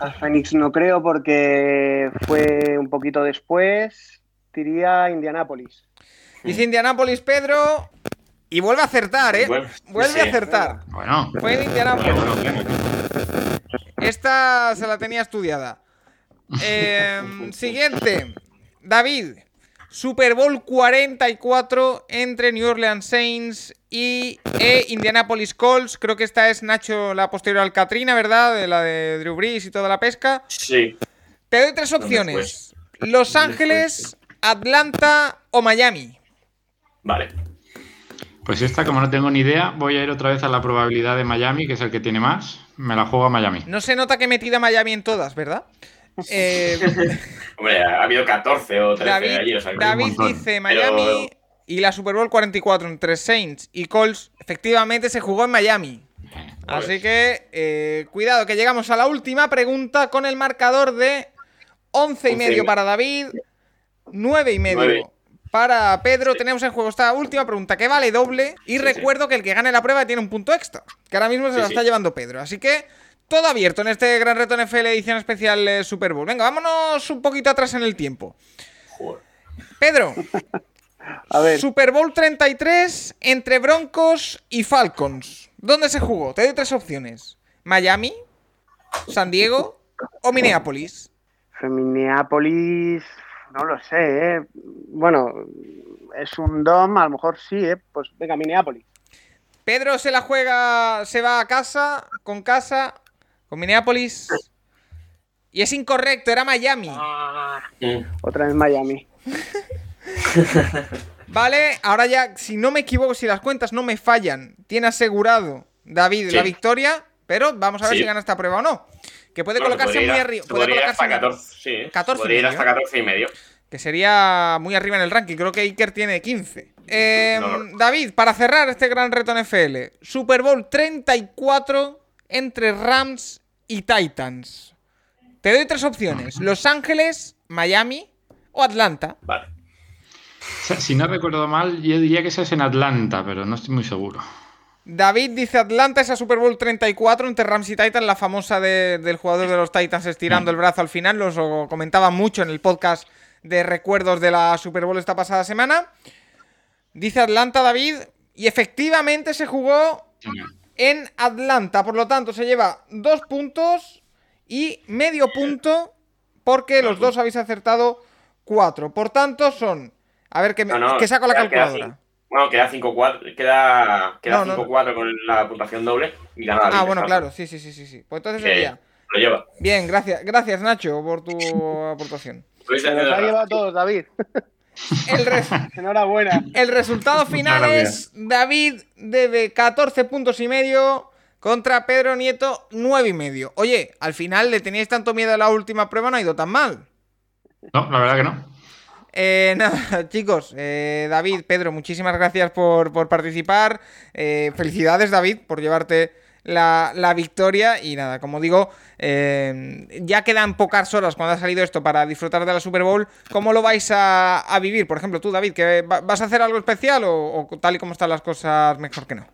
Speaker 4: A Phoenix no creo porque fue un poquito después. Diría Indianapolis.
Speaker 2: Dice Indianapolis, Pedro. Y vuelve a acertar, ¿eh? Vuelve
Speaker 3: sí.
Speaker 2: a acertar.
Speaker 5: Bueno,
Speaker 2: Fue en
Speaker 3: bueno, bueno.
Speaker 2: Esta se la tenía estudiada. Eh, siguiente. David. Super Bowl 44 entre New Orleans Saints y e Indianapolis Colts. Creo que esta es Nacho la posterior al Katrina, ¿verdad? De la de Drew Brees y toda la pesca.
Speaker 3: Sí.
Speaker 2: Te doy tres
Speaker 3: ¿Dónde
Speaker 2: opciones. Los Ángeles, Atlanta o Miami.
Speaker 3: Vale.
Speaker 5: pues esta, como no tengo ni idea, voy a ir otra vez a la probabilidad de Miami, que es el que tiene más. Me la juego a Miami.
Speaker 2: No se nota que he metido a Miami en todas, ¿verdad? Eh,
Speaker 3: Hombre, ha habido 14 o 13
Speaker 2: David,
Speaker 3: allí, o sea que
Speaker 2: David dice Miami y la Super Bowl 44 entre Saints y Colts efectivamente se jugó en Miami. Así que eh, cuidado que llegamos a la última pregunta con el marcador de 11 y
Speaker 3: 11 y
Speaker 2: medio
Speaker 3: me-
Speaker 2: para David, 9 y medio para Pedro. Tenemos en juego esta última pregunta que vale doble y
Speaker 3: Sí,
Speaker 2: recuerdo que el que gane la prueba tiene un punto extra, que ahora mismo se la está llevando Pedro. Así que todo abierto en este Gran Reto NFL edición especial eh, Super Bowl. Venga, vámonos un poquito atrás en el tiempo.
Speaker 3: Joder.
Speaker 2: Pedro,
Speaker 4: A ver,
Speaker 2: Super Bowl 33 entre Broncos y Falcons. ¿Dónde se jugó? Te doy tres opciones. ¿Miami? ¿San Diego? ¿O Minneapolis?
Speaker 4: Minneapolis, no lo sé, ¿eh? Bueno, es un DOM, a lo mejor sí, ¿eh? Pues venga, Minneapolis.
Speaker 2: Pedro se la juega, se va a casa, con casa, con Minneapolis. Y es incorrecto, era Miami.
Speaker 3: Mm.
Speaker 4: Otra vez Miami.
Speaker 2: Vale, ahora ya, si no me equivoco, si las cuentas no me fallan, tiene asegurado David
Speaker 3: Sí.
Speaker 2: la victoria, pero vamos a ver
Speaker 3: Sí.
Speaker 2: si gana esta prueba o no. Que puede
Speaker 3: Bueno,
Speaker 2: colocarse
Speaker 3: podría
Speaker 2: muy arriba. Puede colocarse
Speaker 3: hasta
Speaker 2: muy-
Speaker 3: 14, sí.
Speaker 2: 14 y
Speaker 3: Podría ir
Speaker 2: medio.
Speaker 3: hasta 14 y medio.
Speaker 2: Que sería muy arriba en el ranking. Creo que Iker tiene 15. Eh,
Speaker 3: No, no.
Speaker 2: David, para cerrar este gran reto en FL. Super Bowl 34 entre Rams y Titans. Te doy tres opciones. Los Ángeles, Miami o Atlanta.
Speaker 3: Vale.
Speaker 5: Si no recuerdo mal, yo diría que esa es en Atlanta, pero no estoy muy seguro.
Speaker 2: David dice Atlanta, esa Super Bowl 34 entre Rams y Titans, la famosa de- del jugador de los Titans estirando el brazo al final. Los comentaba mucho en el podcast de recuerdos de la Super Bowl esta pasada semana. Dice Atlanta, David, y efectivamente se jugó en Atlanta. Por lo tanto, se lleva dos puntos y medio punto porque los dos habéis acertado cuatro. Por tanto, son... A ver, que, me-
Speaker 3: No, no,
Speaker 2: que saco la calculadora.
Speaker 3: Bueno, queda 5-4 queda, queda
Speaker 2: No, no.
Speaker 3: 5-4 con la puntuación doble y gana David.
Speaker 2: Ah, bueno, claro, sí, sí, sí, sí. sí. Pues entonces
Speaker 3: Que
Speaker 2: sería...
Speaker 3: Lo lleva.
Speaker 2: Bien, gracias, gracias Nacho por tu aportación.
Speaker 4: Se los ha llevado todos, David.
Speaker 2: El, res-
Speaker 4: Enhorabuena.
Speaker 2: el resultado final
Speaker 5: Maravilla.
Speaker 2: es David debe 14 puntos y medio contra Pedro Nieto 9 y medio. Oye, al final le teníais tanto miedo a la última prueba, no ha ido tan mal.
Speaker 5: No, la verdad que no.
Speaker 2: Eh, nada, chicos, eh, David, Pedro, muchísimas gracias por, por participar. Eh, felicidades, David, por llevarte la, la victoria. Y nada, como digo, eh, ya quedan pocas horas cuando ha salido esto para disfrutar de la Super Bowl. ¿Cómo lo vais a, a vivir? Por ejemplo, tú, David, ¿que va- ¿vas a hacer algo especial o, o tal y como están las cosas, mejor que no?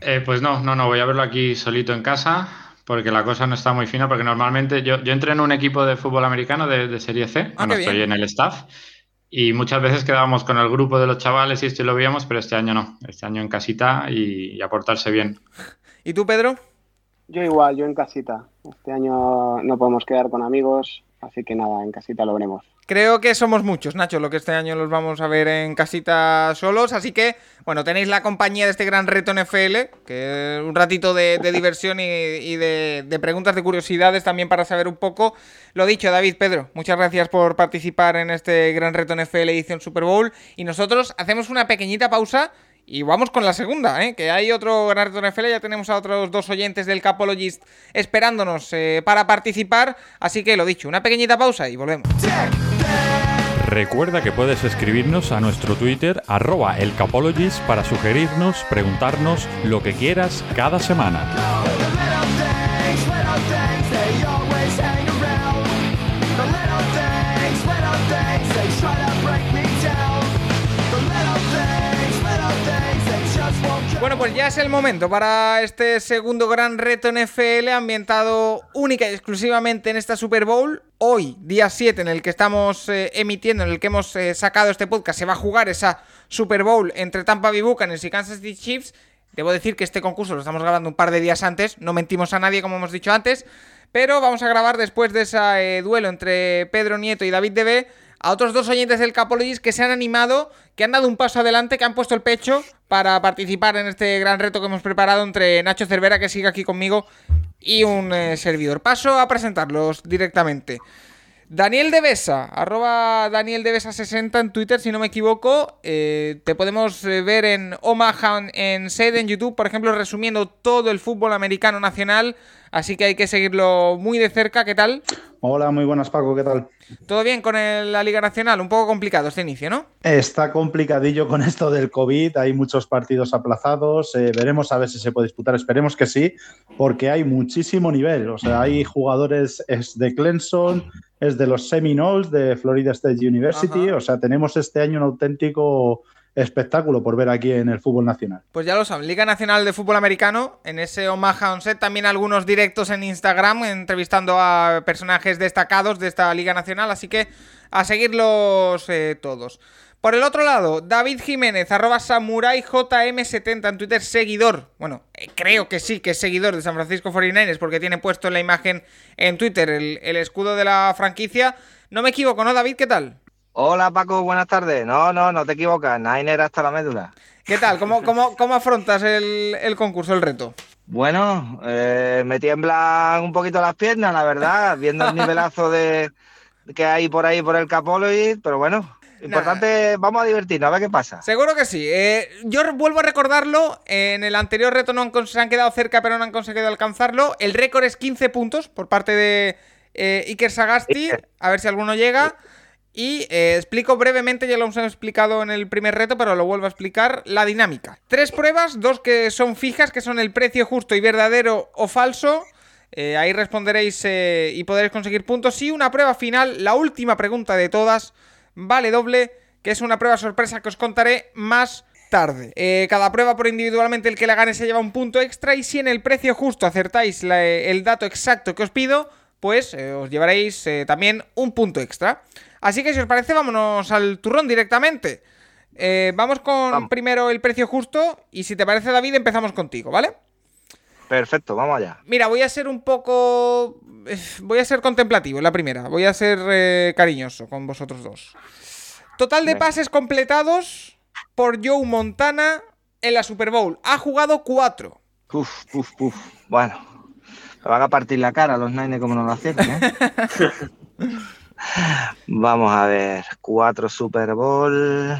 Speaker 5: Eh, pues no, no, no, voy a verlo aquí solito en casa porque la cosa no está muy fina porque normalmente yo, yo entreno un equipo de fútbol americano de, de Serie C,
Speaker 2: Ah,
Speaker 5: bueno, estoy en el staff y muchas veces quedábamos con el grupo de los chavales y esto y lo veíamos, pero este año no, este año en casita y, y a portarse bien.
Speaker 2: ¿Y tú, Pedro?
Speaker 4: Yo igual, yo en casita. Este año no podemos quedar con amigos, así que nada, en casita lo veremos.
Speaker 2: Creo que somos muchos, Nacho, lo que este año los vamos a ver en casita solos. Así que, bueno, tenéis la compañía de este gran reto NFL, que es un ratito de, de diversión y, y de, de preguntas, de curiosidades también para saber un poco. Lo dicho, David, Pedro, muchas gracias por participar en este gran reto NFL edición Super Bowl. Y nosotros hacemos una pequeñita pausa. Y vamos con la segunda, ¿eh? que hay otro gran reto NFL, ya tenemos a otros dos oyentes del Capologist esperándonos eh, para participar, así que lo dicho, una pequeñita pausa y volvemos.
Speaker 6: Recuerda que puedes escribirnos a nuestro Twitter arroba elcapologist para sugerirnos, preguntarnos lo que quieras cada semana.
Speaker 2: Bueno, pues ya es el momento para este segundo gran reto NFL ambientado única y exclusivamente en esta Super Bowl. Hoy, día 7, en el que estamos eh, emitiendo, en el que hemos eh, sacado este podcast, se va a jugar esa Super Bowl entre Tampa Bay Buccaneers y Kansas City Chiefs. Debo decir que este concurso lo estamos grabando un par de días antes, no mentimos a nadie como hemos dicho antes, pero vamos a grabar después de ese eh, duelo entre Pedro Nieto y David DB a otros dos oyentes del Capologist que se han animado, que han dado un paso adelante, que han puesto el pecho para participar en este gran reto que hemos preparado entre Nacho Cervera, que sigue aquí conmigo, y un eh, servidor. Paso a presentarlos directamente. Daniel Devesa, arroba Daniel Devesa 60 en Twitter, si no me equivoco. Eh, te podemos eh, ver en Omaha, en sed en YouTube, por ejemplo, resumiendo todo el fútbol americano nacional. Así que hay que seguirlo muy de cerca. ¿Qué tal?
Speaker 7: Hola, muy buenas Paco, ¿qué tal?
Speaker 2: ¿Todo bien con el- la Liga Nacional? Un poco complicado este inicio, ¿no?
Speaker 7: Está complicadillo con esto del COVID, hay muchos partidos aplazados, eh, veremos a ver si se puede disputar, esperemos que sí, porque hay muchísimo nivel, o sea, hay jugadores es de Clemson, es de los Seminoles, de Florida State University,
Speaker 2: Ajá.
Speaker 7: o sea, tenemos este año un auténtico espectáculo por ver aquí en el fútbol nacional.
Speaker 2: Pues ya lo saben, Liga Nacional de Fútbol Americano, en ese Omaha On Set, también algunos directos en Instagram, entrevistando a personajes destacados de esta Liga Nacional, así que a seguirlos eh, todos. Por el otro lado, David Jiménez, arroba SamuraiJM70 en Twitter, seguidor. Bueno, eh, creo que sí, que es seguidor de San Francisco 49ers, porque tiene puesto en la imagen en Twitter el, el escudo de la franquicia. No me equivoco, ¿no, David? ¿Qué tal?
Speaker 8: Hola Paco, buenas tardes. No, no, no te equivocas. Niner hasta la médula.
Speaker 2: ¿Qué tal? ¿Cómo, cómo, cómo afrontas el, el concurso, el reto?
Speaker 8: Bueno, eh, me tiemblan un poquito las piernas, la verdad, viendo el nivelazo de que hay por ahí por el Capoloid, pero bueno, importante, vamos a divertirnos, a ver qué pasa.
Speaker 2: Seguro que sí. Eh, yo vuelvo a recordarlo. en el anterior reto no han se han quedado cerca, pero no han conseguido alcanzarlo. El récord es 15 puntos por parte de eh, Iker Sagasti. A ver si alguno llega. Y eh, explico brevemente, ya lo hemos explicado en el primer reto, pero lo vuelvo a explicar, la dinámica. Tres pruebas, dos que son fijas, que son el precio justo y verdadero o falso. Eh, ahí responderéis eh, y podréis conseguir puntos. Y una prueba final, la última pregunta de todas, vale doble, que es una prueba sorpresa que os contaré más tarde. Cada prueba por individualmente, el que la gane se lleva un punto extra. Y si en el precio justo acertáis el dato exacto que os pido, pues os llevaréis también un punto extra. Así que si os parece, vámonos al turrón directamente. Eh, vamos con
Speaker 8: Vamos.
Speaker 2: primero el precio justo. Y si te parece, David, empezamos contigo, ¿vale?
Speaker 8: Perfecto, vamos allá.
Speaker 2: Mira, voy a ser un poco. eh, Voy a ser contemplativo en la primera. Voy a ser eh, cariñoso con vosotros dos. Total de pases completados por Joe Montana en la Super Bowl. Ha jugado cuatro.
Speaker 8: Uf, uf, uf. Bueno, me van a partir la cara los Nines como no lo acierten, ¿eh? Vamos a ver, cuatro Super Bowl.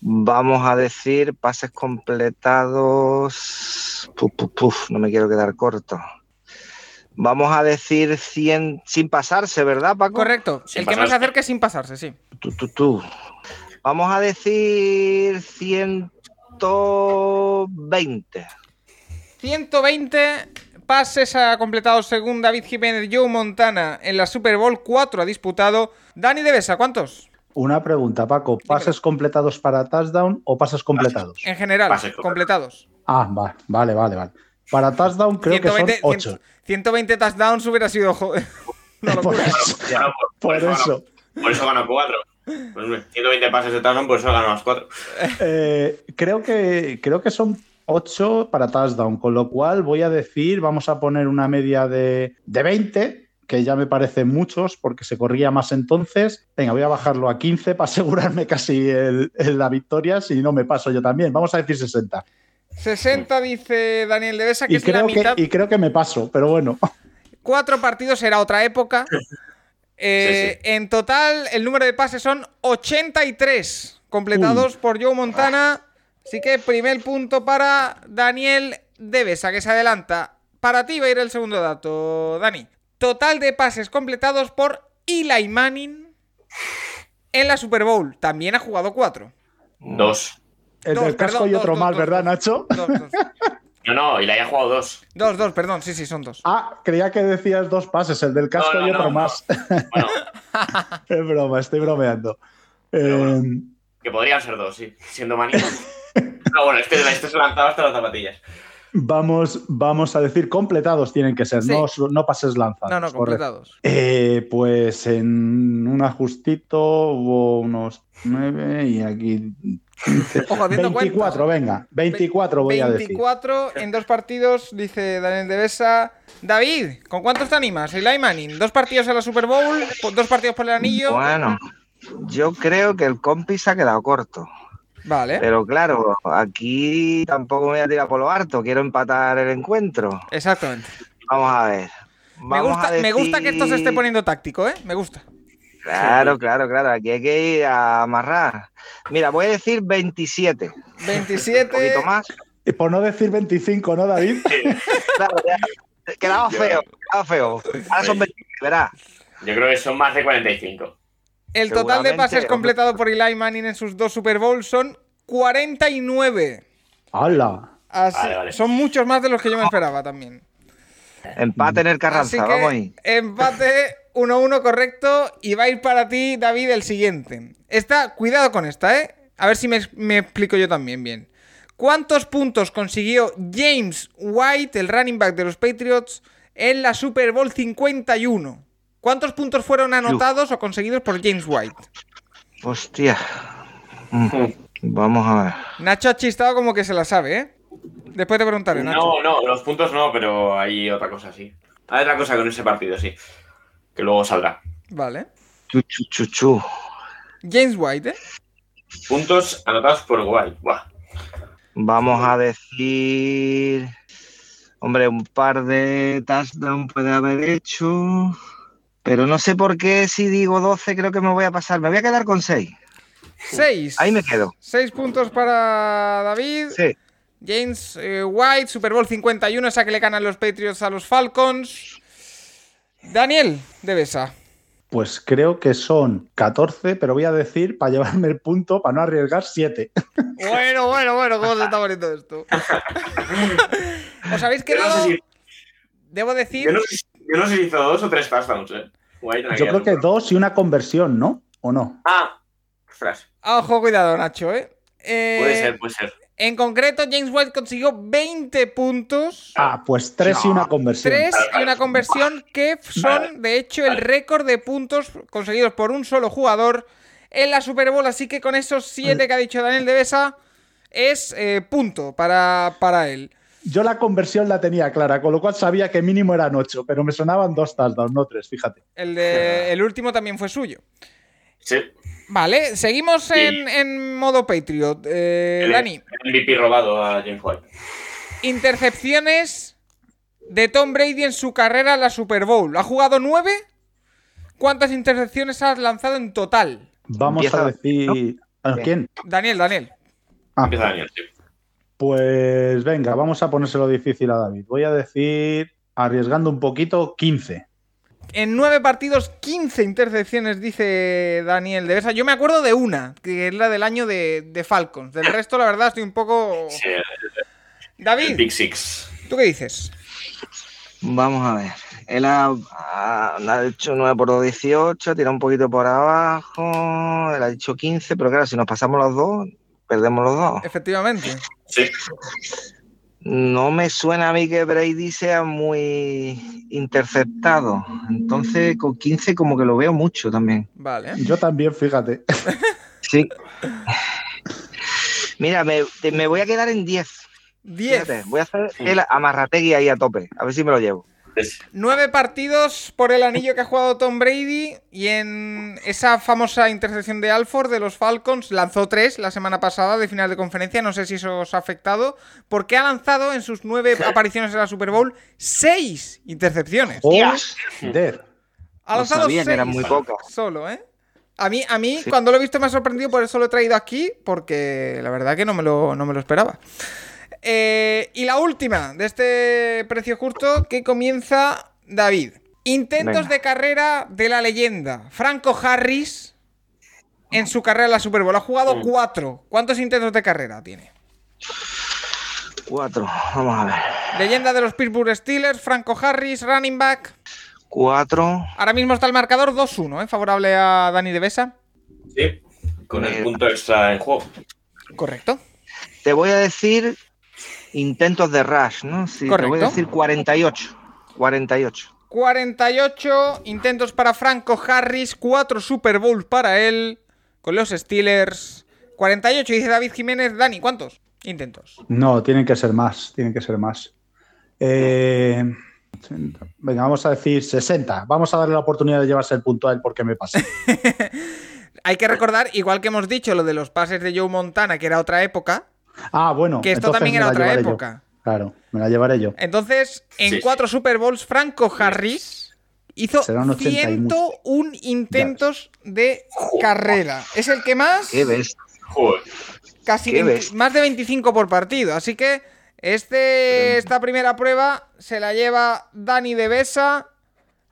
Speaker 8: Vamos a decir pases completados. Puf, puf, puf, no me quiero quedar corto. Vamos a decir 100 sin pasarse, ¿verdad, Paco?
Speaker 2: Correcto.
Speaker 3: Sin
Speaker 2: el que más se acerque sin pasarse, sí.
Speaker 8: Tú, tú, tú. Vamos a decir 120.
Speaker 2: 120 pases ha completado según David Jiménez Joe Montana en la Super Bowl. 4 ha disputado. Dani Devesa, ¿cuántos?
Speaker 7: Una pregunta, Paco. ¿Pases completados para touchdown o pases completados?
Speaker 2: En general,
Speaker 3: Pases
Speaker 2: completados.
Speaker 7: Ah, va- vale, vale, vale. Para touchdown creo que son 8.
Speaker 2: 120 touchdowns hubiera sido. una
Speaker 7: Por eso.
Speaker 3: Bueno, por,
Speaker 7: eso.
Speaker 3: por eso ganó 4. 120 pases de touchdown, por eso ganó más 4.
Speaker 7: Eh, creo, que, creo que son 8 para touchdown, con lo cual voy a decir, vamos a poner una media de, de 20, que ya me parecen muchos porque se corría más entonces. Venga, voy a bajarlo a 15 para asegurarme casi el- el- la victoria, si no me paso yo también. Vamos a decir 60.
Speaker 2: 60 dice Daniel Devesa, que
Speaker 7: Y
Speaker 2: es la
Speaker 7: creo que,
Speaker 2: mitad.
Speaker 7: y creo que me paso, pero bueno.
Speaker 2: Cuatro partidos era otra época. Eh, En total, el número de pases son 83 completados por Joe Montana. Así que primer punto para Daniel Devesa, que se adelanta. Para ti va a ir el segundo dato, Dani. Total de pases completados por Eli Manning en la Super Bowl. También ha jugado cuatro.
Speaker 3: 2.
Speaker 7: El
Speaker 2: Dos,
Speaker 7: del casco
Speaker 2: perdón,
Speaker 7: y
Speaker 2: dos,
Speaker 7: otro
Speaker 2: dos,
Speaker 7: mal,
Speaker 2: dos,
Speaker 7: ¿verdad,
Speaker 2: dos.
Speaker 7: Nacho?
Speaker 2: Dos, dos.
Speaker 3: No, no, le haya jugado 2.
Speaker 2: Dos, dos, perdón. Sí, sí, son dos.
Speaker 7: Ah, creía que decías dos pases, el del casco
Speaker 3: No, no,
Speaker 7: y otro
Speaker 3: no.
Speaker 7: más.
Speaker 3: Bueno,
Speaker 7: es broma, estoy bromeando.
Speaker 3: Bueno.
Speaker 7: Eh,
Speaker 3: que podrían ser 2, sí. Siendo manito. No, bueno, este, este se lanzaba hasta las zapatillas.
Speaker 7: Vamos, vamos a decir completados tienen que ser,
Speaker 2: Sí.
Speaker 7: no, no pases lanzados.
Speaker 2: No, no, completados.
Speaker 7: Eh, pues en un ajustito hubo unos 9 y aquí 15.
Speaker 2: Ojo, haciendo
Speaker 7: 24,
Speaker 2: cuentas.
Speaker 7: venga, 24 voy a decir.
Speaker 2: 24 en dos partidos, dice Daniel Devesa. David, ¿con cuántos te animas? Eli Manning, dos partidos en la Super Bowl, dos partidos por el anillo.
Speaker 8: Bueno, yo creo que el compi se ha quedado corto.
Speaker 2: Vale,
Speaker 8: Pero claro, aquí tampoco me voy a tirar por lo harto. Quiero empatar el encuentro.
Speaker 2: exactamente.
Speaker 8: Vamos a ver.
Speaker 2: Me
Speaker 8: Vamos
Speaker 2: gusta,
Speaker 8: a
Speaker 2: me gusta que esto se esté
Speaker 8: decir-
Speaker 2: poniendo táctico, ¿eh? Me gusta.
Speaker 8: Claro, claro, claro. Aquí hay que ir a amarrar. Mira, voy a decir 27. Un
Speaker 2: 27.
Speaker 8: poquito más.
Speaker 7: Y por no decir 25, ¿no, David?
Speaker 8: Claro, ya. Quedaba feo, quedaba feo. Ahora son 20, verás.
Speaker 3: Yo creo que son más de 45.
Speaker 2: El total de pases completado por Eli Manning en sus dos Super Bowls son 49.
Speaker 7: ¡Hala!
Speaker 2: Así-
Speaker 3: Vale, vale.
Speaker 2: Son muchos más de los que yo me esperaba también.
Speaker 8: Empate en el
Speaker 2: Así
Speaker 8: Carranza,
Speaker 2: que
Speaker 8: vamos ahí.
Speaker 2: empate 1-1 correcto y va a ir para ti, David, el siguiente. Esta, cuidado con esta, ¿eh? A ver si me, me explico yo también bien. ¿Cuántos puntos consiguió James White, el running back de los Patriots, en la Super Bowl 51? ¿Cuántos puntos fueron anotados o conseguidos por James White?
Speaker 8: Hostia. Mm, Vamos a ver.
Speaker 2: Nacho ha chistado como que se la sabe, ¿eh? Después te preguntaré, Nacho.
Speaker 3: No, no, los puntos no, pero hay otra cosa, sí. Hay otra cosa con ese partido, sí. Que luego saldrá.
Speaker 2: Vale.
Speaker 8: Chu, chu, chu, chu.
Speaker 2: James White, ¿eh?
Speaker 3: Puntos anotados por White. Buah.
Speaker 8: Vamos a decir. Hombre, un par de touchdowns puede haber hecho. Pero no sé por qué si digo 12 creo que me voy a pasar. Me voy a quedar con 6.
Speaker 2: 6.
Speaker 8: Ahí me quedo.
Speaker 2: 6 puntos para David.
Speaker 8: Sí.
Speaker 2: James eh, White, Super Bowl 51, esa que le ganan los Patriots a los Falcons. Daniel de Besa.
Speaker 7: Pues creo que son 14, pero voy a decir, para llevarme el punto, para no arriesgar, 7.
Speaker 2: Bueno, bueno, bueno, ¿cómo se está poniendo esto? ¿Os habéis quedado? Debo decir.
Speaker 3: yo no sé si- yo no sé si hizo dos o tres touchdowns, eh.
Speaker 7: Yo creo que dos y una conversión, ¿no? ¿O no?
Speaker 3: Ah, ostras.
Speaker 2: Ojo, cuidado, Nacho, ¿eh? Eh,
Speaker 3: Puede ser, puede ser.
Speaker 2: En concreto, James White consiguió 20 puntos.
Speaker 7: Ah, pues tres y una conversión.
Speaker 2: 3 y una conversión que son, de hecho, el récord de puntos conseguidos por un solo jugador en la Super Bowl. Así que con esos 7 que ha dicho Daniel de Besa, es eh, punto para, para él.
Speaker 7: Yo la conversión la tenía clara, con lo cual sabía que mínimo eran 8, pero me sonaban dos touchdowns, no tres, fíjate.
Speaker 2: El, de, el último también fue suyo.
Speaker 3: Sí.
Speaker 2: Vale, seguimos
Speaker 3: Sí.
Speaker 2: en, en modo Patriot. Eh,
Speaker 3: El-
Speaker 2: Dani,
Speaker 3: El MVP robado a James White.
Speaker 2: intercepciones de Tom Brady en su carrera en la Super Bowl. ¿Ha jugado nueve? ¿Cuántas intercepciones has lanzado en total?
Speaker 7: Vamos
Speaker 8: Empieza-
Speaker 7: a decir. ¿A quién?
Speaker 2: Daniel, Daniel.
Speaker 7: Ah,
Speaker 3: Empieza Daniel, sí.
Speaker 7: Pues venga, vamos a ponérselo difícil a David. Voy a decir, arriesgando un poquito, 15.
Speaker 2: En nueve partidos, 15 intercepciones, dice Daniel de Besa. Yo me acuerdo de una, que es la del año de, de Falcons. Del resto, la verdad, estoy un poco.
Speaker 3: Sí,
Speaker 2: David,
Speaker 3: Big Six.
Speaker 2: ¿tú qué dices?
Speaker 8: Vamos a ver. Él ha, ha- ha hecho 9 por 2, 18, ha tirado un poquito por abajo. Él ha dicho 15, pero claro, si nos pasamos los dos, perdemos los dos.
Speaker 2: Efectivamente.
Speaker 3: Sí.
Speaker 8: No me suena a mí que Brady sea muy interceptado. Entonces, con 15 como que lo veo mucho también.
Speaker 2: Vale.
Speaker 7: Yo también, fíjate.
Speaker 8: Sí. Mira, me, te- me voy a quedar en 10.
Speaker 2: 10.
Speaker 8: Fíjate, voy a hacer el amarrategui ahí a tope. A ver si me lo llevo.
Speaker 2: Nueve partidos por el anillo que ha jugado Tom Brady y en esa famosa intercepción de Alford de los Falcons lanzó tres la semana pasada de final de conferencia, no sé si eso os ha afectado, porque ha lanzado en sus nueve apariciones en la Super Bowl seis intercepciones. Ha
Speaker 8: no
Speaker 2: lanzado
Speaker 8: que
Speaker 2: seis
Speaker 8: eran muy pocas.
Speaker 2: solo, ¿eh? A mí, a mí cuando lo he visto me ha sorprendido, por eso lo he traído aquí, porque la verdad que no me lo, no me lo esperaba. Eh, y la última de este precio justo que comienza David. Intentos
Speaker 8: Venga.
Speaker 2: de carrera de la leyenda. Franco Harris en su carrera en la Super Bowl. Ha jugado cuatro. ¿Cuántos intentos de carrera tiene?
Speaker 8: 4. Vamos a ver.
Speaker 2: Leyenda de los Pittsburgh Steelers, Franco Harris, running back.
Speaker 8: 4.
Speaker 2: Ahora mismo está el marcador 2-1, ¿eh? favorable a Dani de Besa.
Speaker 3: Sí. Con el punto extra en juego.
Speaker 2: Correcto.
Speaker 8: Te voy a decir intentos de rush, ¿no? Sí, te voy a decir 48. 48.
Speaker 2: 48 intentos para Franco Harris, 4 Super Bowls para él con los Steelers. 48, dice David Jiménez. Dani, ¿cuántos intentos?
Speaker 7: No, tienen que ser más, tienen que ser más. Eh, 80. venga, vamos a decir 60. Vamos a darle la oportunidad de llevarse el punto a él porque me pasa.
Speaker 2: Hay que recordar, igual que hemos dicho lo de los pases de Joe Montana, que era otra época,
Speaker 7: Ah, bueno.
Speaker 2: que esto también era otra
Speaker 7: yo.
Speaker 2: época.
Speaker 7: Claro, me la llevaré yo.
Speaker 2: Entonces, en
Speaker 3: Sí,
Speaker 2: cuatro Super Bowls, Franco Harris hizo
Speaker 7: Serán 80 y mucho.
Speaker 2: 101 intentos de carrera. Es el que más.
Speaker 8: ¿Qué ves?
Speaker 3: Joder.
Speaker 2: casi
Speaker 8: ¿Qué
Speaker 2: 20
Speaker 8: ves?
Speaker 2: más de 25 por partido. Así que este, esta primera prueba se la lleva Dani de Besa,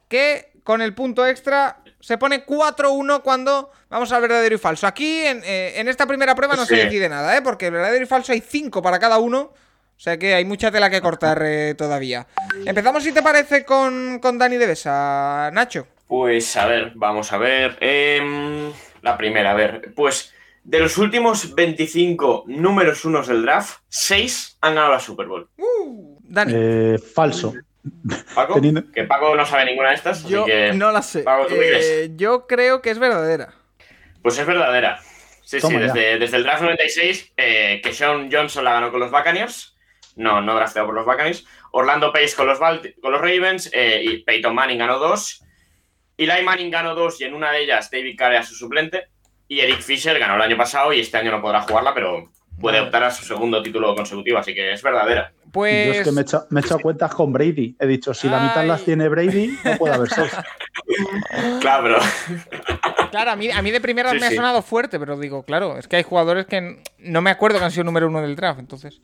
Speaker 2: que con el punto extra se pone 4-1 cuando vamos al verdadero y falso. Aquí en, eh, en esta primera prueba no se
Speaker 3: Sí.
Speaker 2: decide nada, ¿eh? porque el verdadero y falso hay 5 para cada uno. O sea que hay mucha tela que cortar eh, todavía. Empezamos, si te parece, con, con Dani de Besa. Nacho.
Speaker 3: Pues a ver, vamos a ver. Em, la primera, a ver. Pues de los últimos 25 números unos del draft, 6 han ganado la Super Bowl.
Speaker 2: Uh, Dani.
Speaker 7: Eh, falso.
Speaker 3: Paco,
Speaker 7: Teniendo-
Speaker 3: que Paco no sabe ninguna de estas, así
Speaker 2: yo
Speaker 3: que.
Speaker 2: no la sé.
Speaker 3: Paco.
Speaker 2: Eh, yo creo que es verdadera.
Speaker 3: Pues es verdadera. Sí,
Speaker 7: Toma
Speaker 3: sí, desde, desde el draft 96, eh, que Sean Johnson la ganó con los Buccaneers. No, no drafteado por los Buccaneers. Orlando Pace con los, con los Ravens. eh, y Peyton Manning ganó dos. Eli Manning ganó dos y en una de ellas David Carey a su suplente. Y Eric Fisher ganó el año pasado y este año no podrá jugarla, pero puede optar a su segundo título consecutivo, así que es verdadera.
Speaker 2: Pues.
Speaker 7: Yo es que me he hecho, me he hecho cuentas con Brady. He dicho, si la mitad las tiene Brady, no puede haber seis.
Speaker 3: Claro.
Speaker 2: Claro, a mí, a mí de primeras
Speaker 3: Sí,
Speaker 2: me ha
Speaker 3: sí.
Speaker 2: sonado fuerte, pero digo, claro, es que hay jugadores que no me acuerdo que han sido número uno del draft, entonces.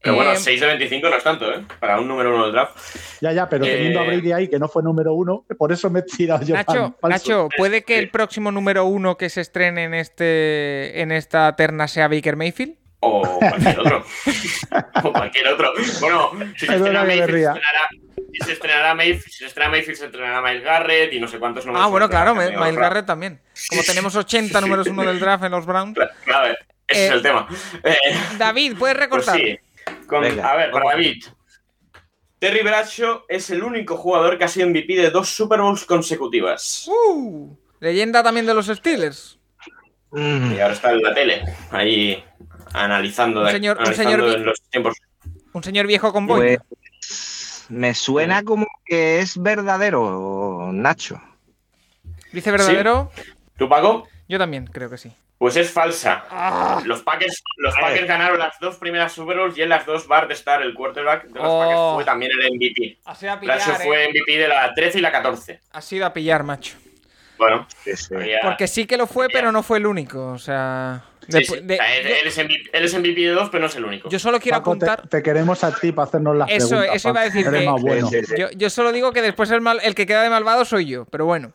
Speaker 3: Pero bueno,
Speaker 2: Eh,
Speaker 3: 6 de 25 no es tanto, ¿eh? Para un número uno del draft.
Speaker 7: Ya, ya, pero teniendo a
Speaker 3: Eh,
Speaker 7: Brady ahí, que no fue número uno, por eso me he tirado yo
Speaker 2: Nacho,
Speaker 7: pan.
Speaker 2: Nacho, ¿puede que el próximo número uno que se estrene en este en esta terna sea Baker Mayfield?
Speaker 3: O cualquier otro. o cualquier otro. Bueno, si se estrena Mayfield, se estrenará, si se estrenará Mayfield, si se estrena Mayfield, se estrenará Miles Garrett y no sé cuántos números.
Speaker 2: Ah, bueno, claro, Miles. Garrett también. Como tenemos 80
Speaker 3: Sí.
Speaker 2: números uno del draft en los Browns.
Speaker 3: Claro, ese
Speaker 2: Eh,
Speaker 3: es el tema. Eh,
Speaker 2: David, ¿puedes
Speaker 3: pues
Speaker 2: recortar?
Speaker 3: sí. Con-
Speaker 8: Venga,
Speaker 3: a ver, para. David. Terry Bradshaw es el único jugador que ha sido MVP de dos Super Bowls consecutivas.
Speaker 2: Uh, leyenda también de los Steelers.
Speaker 8: Mm,
Speaker 3: Y ahora está en la tele, ahí analizando,
Speaker 2: Un
Speaker 3: de-
Speaker 2: señor- un señor vi-
Speaker 3: en los tiempos.
Speaker 2: Un señor viejo con boina.
Speaker 8: Pues me suena como que es verdadero, Nacho.
Speaker 2: Dice verdadero.
Speaker 3: ¿Tú, Paco?
Speaker 2: Yo también creo que sí.
Speaker 3: Pues es falsa.
Speaker 2: Ah.
Speaker 3: Los Packers, los Packers ganaron las dos primeras Super Bowls y en las dos Bart Starr, el quarterback de los
Speaker 2: Oh.
Speaker 3: Packers, fue también el MVP.
Speaker 2: Ha sido a pillar,
Speaker 3: Bradshaw
Speaker 2: ¿eh?
Speaker 3: fue MVP de la 13 y la 14.
Speaker 2: Ha sido a pillar, macho.
Speaker 3: Bueno,
Speaker 8: Sí, sí.
Speaker 3: había-
Speaker 2: Porque sí que lo fue, pero no fue el único. O sea.
Speaker 3: Sí,
Speaker 2: despu-
Speaker 3: sí.
Speaker 2: de-
Speaker 3: O sea, él, es MVP, él es MVP de dos, pero no es el único.
Speaker 2: yo solo quiero
Speaker 7: Paco,
Speaker 2: apuntar.
Speaker 7: te queremos a ti para hacernos las
Speaker 2: Eso-
Speaker 7: preguntas.
Speaker 2: eso iba a decir que-
Speaker 7: más bueno.
Speaker 8: Sí, sí, sí.
Speaker 2: Yo, yo solo digo que después el, mal, el que queda de malvado soy yo, pero bueno.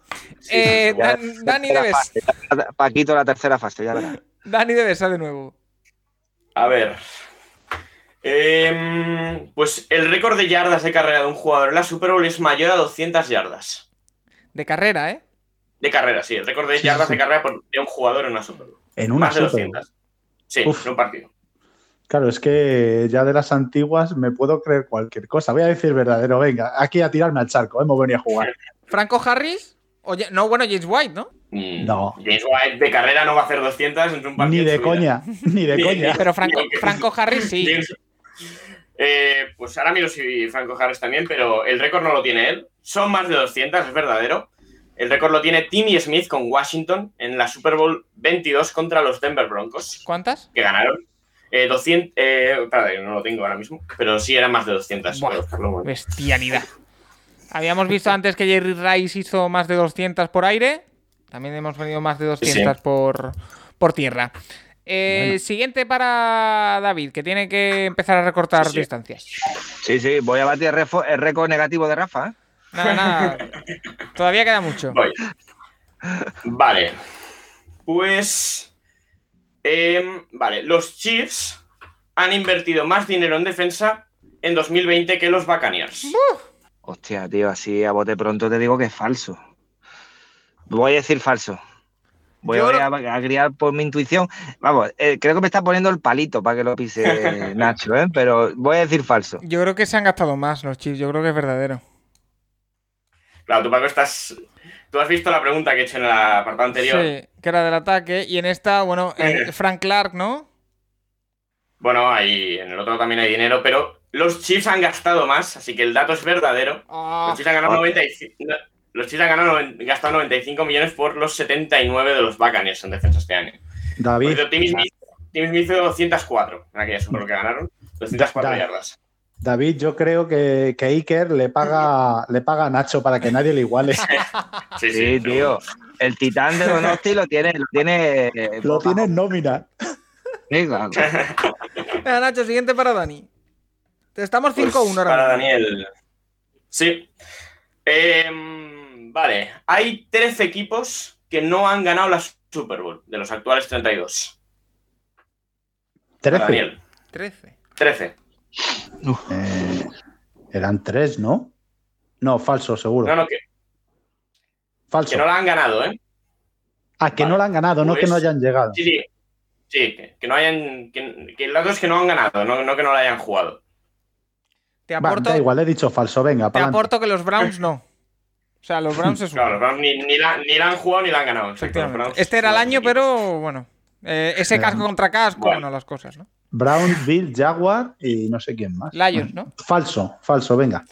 Speaker 2: Eh,
Speaker 8: Ya,
Speaker 2: Dan- Dani debes.
Speaker 8: Paquito, la tercera fase, ya verás.
Speaker 2: Dani debes de nuevo.
Speaker 3: A ver. Em, pues el récord de yardas de carrera de un jugador en la Super Bowl es mayor a 200 yardas.
Speaker 2: De carrera, ¿eh?
Speaker 3: De carrera, sí. El récord de
Speaker 7: Sí,
Speaker 3: yardas
Speaker 7: sí.
Speaker 3: de carrera por- de un jugador en una Super Bowl.
Speaker 7: En una
Speaker 3: Más de
Speaker 7: Super Bowl.
Speaker 3: 200. Sí,
Speaker 7: Uf.
Speaker 3: en un partido.
Speaker 7: Claro, es que ya de las antiguas me puedo creer cualquier cosa. Voy a decir verdadero, venga, aquí a tirarme al charco, hemos venido a jugar.
Speaker 2: ¿Franco Harris? O ya- no, bueno, James White, ¿no?
Speaker 3: Mm,
Speaker 7: No.
Speaker 3: James White de carrera no va a hacer 200 en un partido.
Speaker 7: Ni de coña, ni de coña.
Speaker 2: Pero Franco, Harris sí.
Speaker 3: Eh, pues ahora miro si Franco Harris también, pero el récord no lo tiene él. Son más de 200, es verdadero. El récord lo tiene Timmy Smith con Washington en la Super Bowl 22 contra los Denver Broncos,
Speaker 2: ¿Cuántas?
Speaker 3: que ganaron. Eh, 200, eh, espérate, no lo tengo ahora mismo, pero sí eran más de 200.
Speaker 2: Buah. Bestialidad. Habíamos visto antes que Jerry Rice hizo más de 200 por aire. También hemos venido más de 200 por, por tierra. Eh, Siguiente para David, que tiene que empezar a recortar
Speaker 3: Sí, sí.
Speaker 2: distancias.
Speaker 8: Sí, sí, voy a batir el récord negativo de Rafa. ¿Eh?
Speaker 2: Nada, nada. Todavía queda mucho.
Speaker 3: Voy. Vale. Pues. em, vale, los Chiefs han invertido más dinero en defensa en 2020 que los Buccaneers.
Speaker 8: Hostia, tío, así a bote pronto te digo que es falso. Voy a decir falso. Voy
Speaker 2: Yo
Speaker 8: a, a criar por mi intuición. Vamos, eh, creo que me está poniendo el palito para que lo pise Nacho, ¿eh? Pero voy a decir falso.
Speaker 2: Yo creo que se han gastado más los chips. Yo creo que es verdadero.
Speaker 3: Claro, tú, Paco, estás. Tú has visto la pregunta que he hecho en el apartado anterior.
Speaker 2: Sí, que era del ataque. Y en esta, bueno, eh, Frank Clark, ¿no?
Speaker 3: Bueno, ahí en el otro también hay dinero, pero los Chiefs han gastado más, así que el dato es verdadero.
Speaker 2: Ah,
Speaker 3: Los Chiefs han ganado 95. no, Los Chiefs han ganado, noven- gastado 95 millones por los 79 de los Buccaneers en defensa este año.
Speaker 7: David,
Speaker 3: Tim Smith, hizo 204 en aquella Super que ganaron. 204
Speaker 7: Da-
Speaker 3: yardas.
Speaker 7: David, yo creo que, que Iker le paga, le paga a Nacho para que nadie le iguale.
Speaker 3: Sí, sí,
Speaker 8: Sí, tío. El titán de Donosti lo tiene, lo tiene. eh,
Speaker 7: Lo tiene en nómina.
Speaker 8: Sí, claro.
Speaker 2: Venga, Nacho, siguiente para Dani. Estamos 5-1
Speaker 3: Pues,
Speaker 2: ahora.
Speaker 3: Para. Daniel. Sí. Em, vale. Hay 13 equipos que no han ganado la Super Bowl de los actuales 32. Para
Speaker 7: 13.
Speaker 3: Daniel.
Speaker 2: 13.
Speaker 3: 13.
Speaker 7: Eh, eran tres, ¿no? No, falso, seguro.
Speaker 3: No, no, que,
Speaker 7: falso.
Speaker 3: que no la han ganado, ¿eh?
Speaker 7: ah, que no la han ganado, no que
Speaker 3: Pues-
Speaker 7: no hayan llegado.
Speaker 3: Sí, sí. Sí, que, que no hayan. Que, que el dato es que no han ganado, no, no que no la hayan jugado.
Speaker 2: Te
Speaker 7: Va,
Speaker 2: aporto,
Speaker 7: da igual, he dicho falso, venga,
Speaker 2: te aporto que los Browns no. O sea, los Browns es.
Speaker 3: Claro, los Browns ni, ni, la, ni la han jugado ni la han ganado. los. Browns
Speaker 2: Este era el año,
Speaker 3: los
Speaker 2: pero bueno. eh, ese casco contra casco,
Speaker 3: Bueno.
Speaker 2: bueno, las cosas, ¿no?
Speaker 7: Brown, Bill, Jaguar y no sé quién más.
Speaker 2: Lions, ¿no?
Speaker 7: Falso, falso, venga.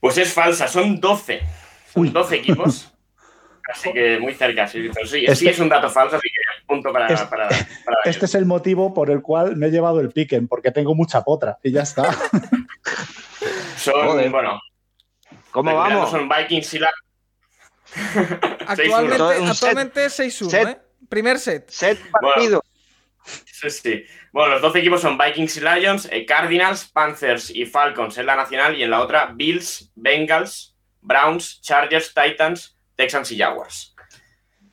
Speaker 3: Pues es falsa, son 12. Son
Speaker 7: Uy.
Speaker 3: 12 equipos. Así que muy cerca, sí. Sí, sí
Speaker 7: Este-
Speaker 3: es un dato falso, así que punto para,
Speaker 7: Este-
Speaker 3: para, para Daniel.
Speaker 7: Este es el motivo por el cual me he llevado el piquen, porque tengo mucha potra y ya está.
Speaker 3: Son,
Speaker 8: Joder.
Speaker 3: bueno,
Speaker 8: ¿Cómo vamos?
Speaker 3: Son Vikings y la.
Speaker 2: Actualmente, actualmente 6-1,
Speaker 8: Set.
Speaker 2: ¿eh? Primer set.
Speaker 8: Set partido.
Speaker 3: Sí, sí. Bueno, los 12 equipos son Vikings y Lions, eh, Cardinals, Panthers y Falcons en la nacional y en la otra Bills, Bengals, Browns, Chargers, Titans, Texans y Jaguars.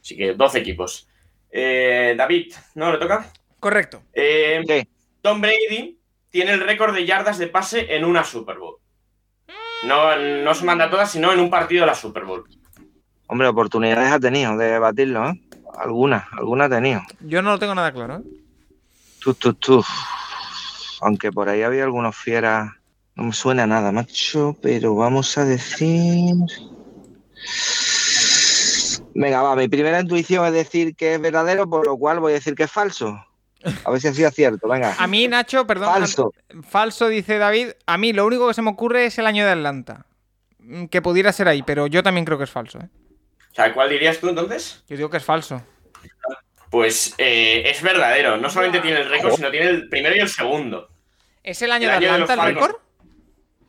Speaker 3: Así que 12 equipos. Eh, David, ¿no le toca?
Speaker 2: Correcto.
Speaker 3: Eh,
Speaker 8: Sí.
Speaker 3: Tom Brady tiene el récord de yardas de pase en una Super Bowl. No, no se manda todas, sino en un partido de la Super Bowl.
Speaker 8: Hombre, oportunidades ha tenido de batirlo, ¿eh? Algunas, algunas ha tenido.
Speaker 2: Yo no lo tengo nada claro, ¿eh?
Speaker 8: Tú, tú, tú. Aunque por ahí había algunos fieras. No me suena nada, macho, pero vamos a decir. Venga, va, mi primera intuición es decir que es verdadero, por lo cual voy a decir que es falso. A ver si ha sido cierto, venga.
Speaker 2: A mí, Nacho, perdón.
Speaker 8: Falso.
Speaker 2: Falso, dice David. A mí lo único que se me ocurre es el año de Atlanta. Mm, Que pudiera ser ahí, pero yo también creo que es falso. ¿eh?
Speaker 3: O sea, ¿cuál dirías tú entonces?
Speaker 2: Yo digo que es falso.
Speaker 3: Pues eh, es verdadero. No solamente tiene el récord, sino tiene el primero y el segundo.
Speaker 2: ¿Es el año
Speaker 3: El
Speaker 2: de
Speaker 3: año de los
Speaker 2: Atlanta el
Speaker 3: Falcons.
Speaker 2: récord?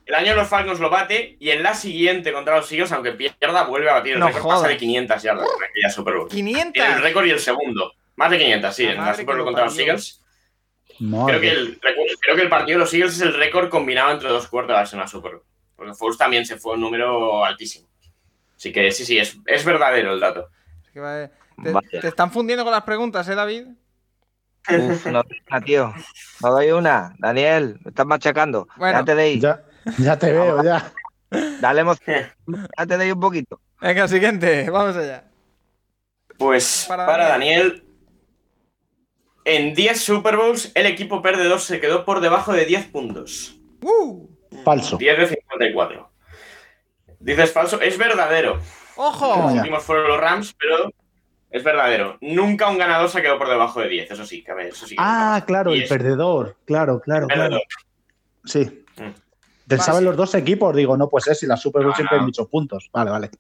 Speaker 3: El año de los Falcons lo bate y en la siguiente contra los Eagles, aunque pierda, vuelve a batir el
Speaker 2: No
Speaker 3: récord. Pasa de 500 yardas en aquella Super Bowl.
Speaker 2: 500.
Speaker 3: Tiene el récord y el segundo. Más de 500, sí,
Speaker 2: La
Speaker 3: en la Super Bowl contra los.
Speaker 7: Madre.
Speaker 3: Creo que, el, creo que el partido de los Eagles es el récord combinado entre dos quarterbacks en la Super Bowl. Porque Foles también se fue un número altísimo. Así que sí, sí, es, es verdadero el dato.
Speaker 2: Es que va- Te, te están fundiendo con las preguntas, ¿eh, David?
Speaker 8: Uf, no tío. No doy una. Daniel, me estás machacando.
Speaker 2: Bueno.
Speaker 8: Déjate de ahí.
Speaker 7: Ya, ya te veo, ya.
Speaker 8: Dale emoción. Déjate de ahí un poquito.
Speaker 2: Venga, siguiente, vamos allá.
Speaker 3: Pues
Speaker 2: Para
Speaker 3: para,
Speaker 2: Daniel.
Speaker 3: Daniel, en 10 Super Bowls, el equipo perdedor se quedó por debajo de 10 puntos.
Speaker 2: ¡Uh!
Speaker 7: Falso.
Speaker 3: 10 de 54. Dices falso, es verdadero.
Speaker 2: ¡Ojo!
Speaker 3: Los
Speaker 7: ya.
Speaker 3: últimos fueron los Rams, pero es verdadero. Nunca un ganador se quedó por debajo de 10, eso sí, que ver, eso sí. que
Speaker 7: Ah, claro,
Speaker 3: Y
Speaker 7: el
Speaker 3: es
Speaker 7: perdedor. Claro, claro, claro. Sí.
Speaker 3: Mm.
Speaker 7: Pensaba en los dos equipos, digo, no, pues es, si la Super Bowl
Speaker 3: No,
Speaker 7: siempre hay muchos puntos. Vale, vale.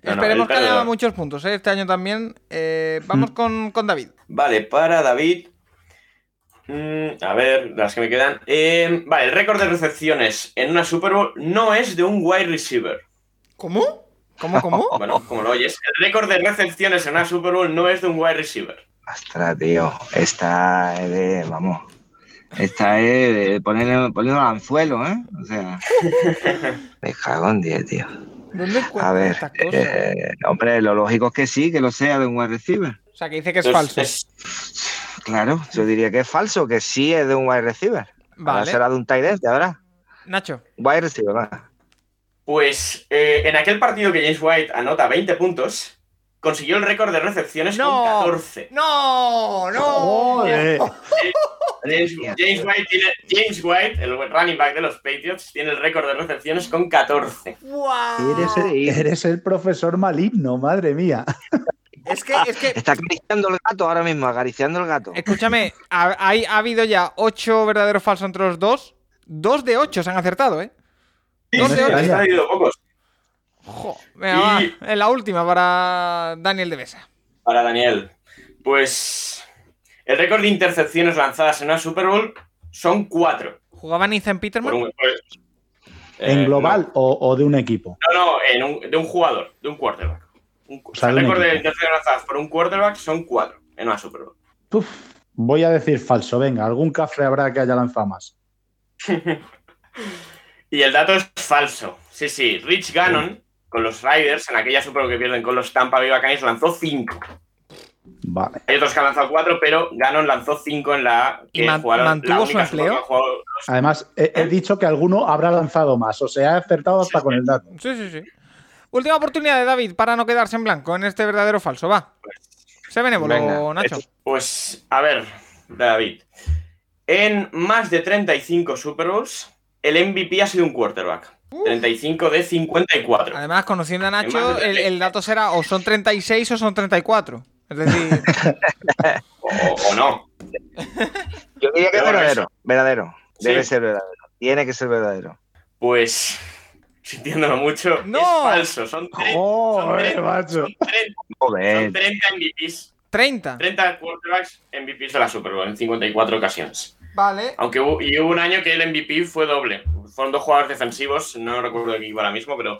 Speaker 2: Esperemos que haya muchos puntos, ¿eh? Este año también. Eh,
Speaker 7: Mm.
Speaker 2: vamos con, con David.
Speaker 3: Vale, para David. Mm, a ver, las que me quedan. Eh, vale, el récord de recepciones en una Super Bowl no es de un wide receiver.
Speaker 2: ¿Cómo? ¿Cómo, cómo?
Speaker 3: Bueno, como lo oyes, el récord de recepciones en una Super Bowl no es de un wide receiver.
Speaker 8: Ostras, tío. Esta es de. Vamos. Esta es de poner, poner al anzuelo, ¿eh? O sea. Me cago en 10, tío.
Speaker 2: ¿Dónde
Speaker 8: A ver.
Speaker 2: estas cosas?
Speaker 8: eh, hombre, lo lógico es que sí, que lo sea de un wide receiver.
Speaker 2: O sea, que dice que es
Speaker 3: Entonces,
Speaker 2: falso.
Speaker 3: es-
Speaker 8: Claro, yo diría que es falso, que sí es de un wide receiver. Ahora
Speaker 2: Vale.
Speaker 8: será de un tight end, ya verás.
Speaker 2: Nacho.
Speaker 8: Wide receiver, va.
Speaker 3: Pues eh, en aquel partido que James White anota 20 puntos, consiguió el récord de recepciones
Speaker 2: No.
Speaker 3: con 14.
Speaker 2: ¡No! ¡No!
Speaker 7: Joder.
Speaker 3: James, James White tiene- James White, el running back de los Patriots, tiene el récord de recepciones con 14.
Speaker 2: ¡Guau!
Speaker 7: Eres el, eres el profesor maligno, madre mía.
Speaker 2: Es que, es que,
Speaker 8: Está acariciando el gato ahora mismo, acariciando el gato.
Speaker 2: escúchame, ha, hay- ha habido ya ocho verdaderos falsos entre los dos. Dos de ocho se han acertado, ¿eh?
Speaker 3: Pocos.
Speaker 2: Jo, venga,
Speaker 3: Y-
Speaker 2: va, en la última para Daniel de Besa.
Speaker 3: Para Daniel. Pues el récord de intercepciones lanzadas en una Super Bowl son 4.
Speaker 2: ¿Jugaba Nathan Peterman?
Speaker 3: Un-
Speaker 7: ¿En
Speaker 3: eh,
Speaker 7: global o, o de un equipo?
Speaker 3: No, no, en un- de un jugador, de un quarterback. Un, o sea,
Speaker 7: sea,
Speaker 3: el récord de intercepciones lanzadas por un quarterback son 4 en una Super Bowl.
Speaker 7: Uf, voy a decir falso. Venga, algún café habrá que haya lanzado más.
Speaker 3: Y el dato es falso. Sí, sí. Rich Gannon, con los Riders, en aquella Super Bowl que pierden con los Tampa Bay Buccaneers, lanzó 5.
Speaker 7: Vale.
Speaker 3: Hay otros que han lanzado 4, pero Gannon lanzó 5 en la
Speaker 2: ¿Y
Speaker 3: que
Speaker 2: man-
Speaker 3: jugaron
Speaker 2: mantuvo
Speaker 3: la
Speaker 2: su
Speaker 3: única
Speaker 2: empleo?
Speaker 7: Además, he, he dicho que alguno habrá lanzado más. O sea, he acertado hasta con el dato.
Speaker 2: Sí, sí, sí. Última oportunidad de David para no quedarse en blanco en este verdadero o falso. Va. Sé benévolo,
Speaker 8: Venga,
Speaker 2: Nacho.
Speaker 3: Pues, a ver, David. En más de 35 Super Bowls, el MVP ha sido un quarterback. 35 de 54.
Speaker 2: Además, conociendo a Nacho,
Speaker 3: Además,
Speaker 2: el, el dato será o son 36 o son 34. Es decir,
Speaker 3: O, o no.
Speaker 8: Yo diría que es verdadero. Verdadero. Debe
Speaker 3: Sí.
Speaker 8: ser verdadero. Tiene que ser verdadero.
Speaker 3: Pues, sintiéndolo mucho,
Speaker 2: ¡No!
Speaker 3: es falso. Son 30,
Speaker 7: Joder, macho.
Speaker 3: son 30,
Speaker 8: Joder.
Speaker 3: son 30 MVPs.
Speaker 2: 30.
Speaker 3: 30 quarterbacks MVPs de la Super Bowl en 54 ocasiones.
Speaker 2: Vale.
Speaker 3: Aunque hubo, y hubo un año que el MVP fue doble. Fueron dos jugadores defensivos, no recuerdo qué equipo ahora mismo, pero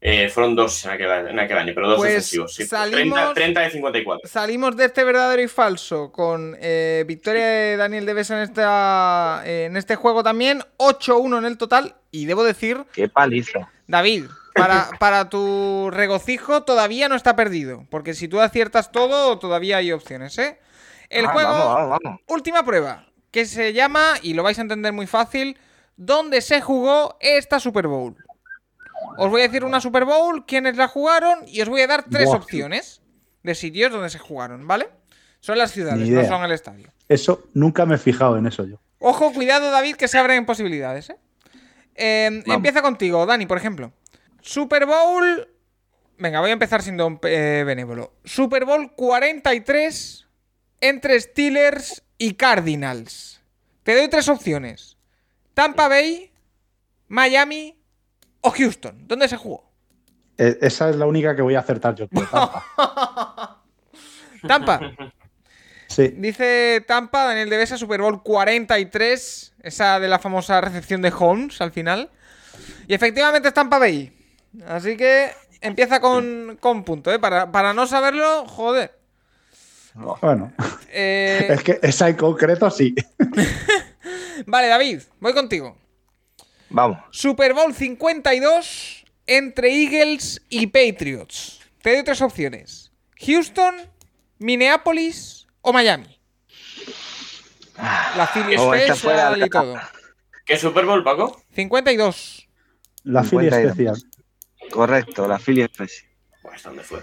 Speaker 3: eh, fueron dos en aquel, en aquel año, pero dos
Speaker 2: Pues
Speaker 3: defensivos. Sí,
Speaker 2: salimos-
Speaker 3: 30, 30 de 54.
Speaker 2: Salimos de este verdadero y falso con eh, victoria de Daniel Deves en, esta, en este juego también. 8-1 en el total. Y debo decir,
Speaker 8: Qué paliza.
Speaker 2: David, para, para tu regocijo todavía no está perdido. Porque si tú aciertas todo, todavía hay opciones, ¿eh? El
Speaker 8: Ah,
Speaker 2: juego,
Speaker 8: Vamos, vamos, vamos.
Speaker 2: última prueba, que se llama, y lo vais a entender muy fácil, ¿dónde se jugó esta Super Bowl? Os voy a decir una Super Bowl, quiénes la jugaron, y os voy a dar tres
Speaker 7: Buah.
Speaker 2: opciones de sitios donde se jugaron, ¿vale? Son las ciudades, no son el estadio.
Speaker 7: Eso nunca me he fijado en eso yo.
Speaker 2: Ojo, cuidado, David, que se abren posibilidades, ¿eh? Eh,
Speaker 8: Vamos.
Speaker 2: empieza contigo, Dani, por ejemplo. Super Bowl. Venga, voy a empezar siendo eh, benévolo. Super Bowl 43 entre Steelers y Cardinals. Te doy tres opciones. Tampa Bay, Miami o Houston. ¿Dónde se jugó?
Speaker 7: Eh, esa es la única que voy a acertar yo. Tampa.
Speaker 2: Tampa.
Speaker 7: Sí.
Speaker 2: Dice Tampa, Daniel Devesa, Super Bowl 43. Esa de la famosa recepción de Holmes al final. Y efectivamente es Tampa Bay. Así que empieza con, con punto, ¿eh? Para, para no saberlo, joder.
Speaker 7: Bueno,
Speaker 2: Eh,
Speaker 7: es que esa en concreto sí.
Speaker 2: vale, David, voy contigo.
Speaker 8: Vamos.
Speaker 2: Super Bowl 52 entre Eagles y Patriots. Te doy tres opciones. Houston, Minneapolis o Miami. La Philly
Speaker 8: Oh,
Speaker 2: Special y todo.
Speaker 3: ¿Qué Super Bowl, Paco?
Speaker 2: 52.
Speaker 7: La Philly
Speaker 8: 52.
Speaker 7: especial.
Speaker 8: Correcto, la Philly Special.
Speaker 3: Pues, ¿dónde fue?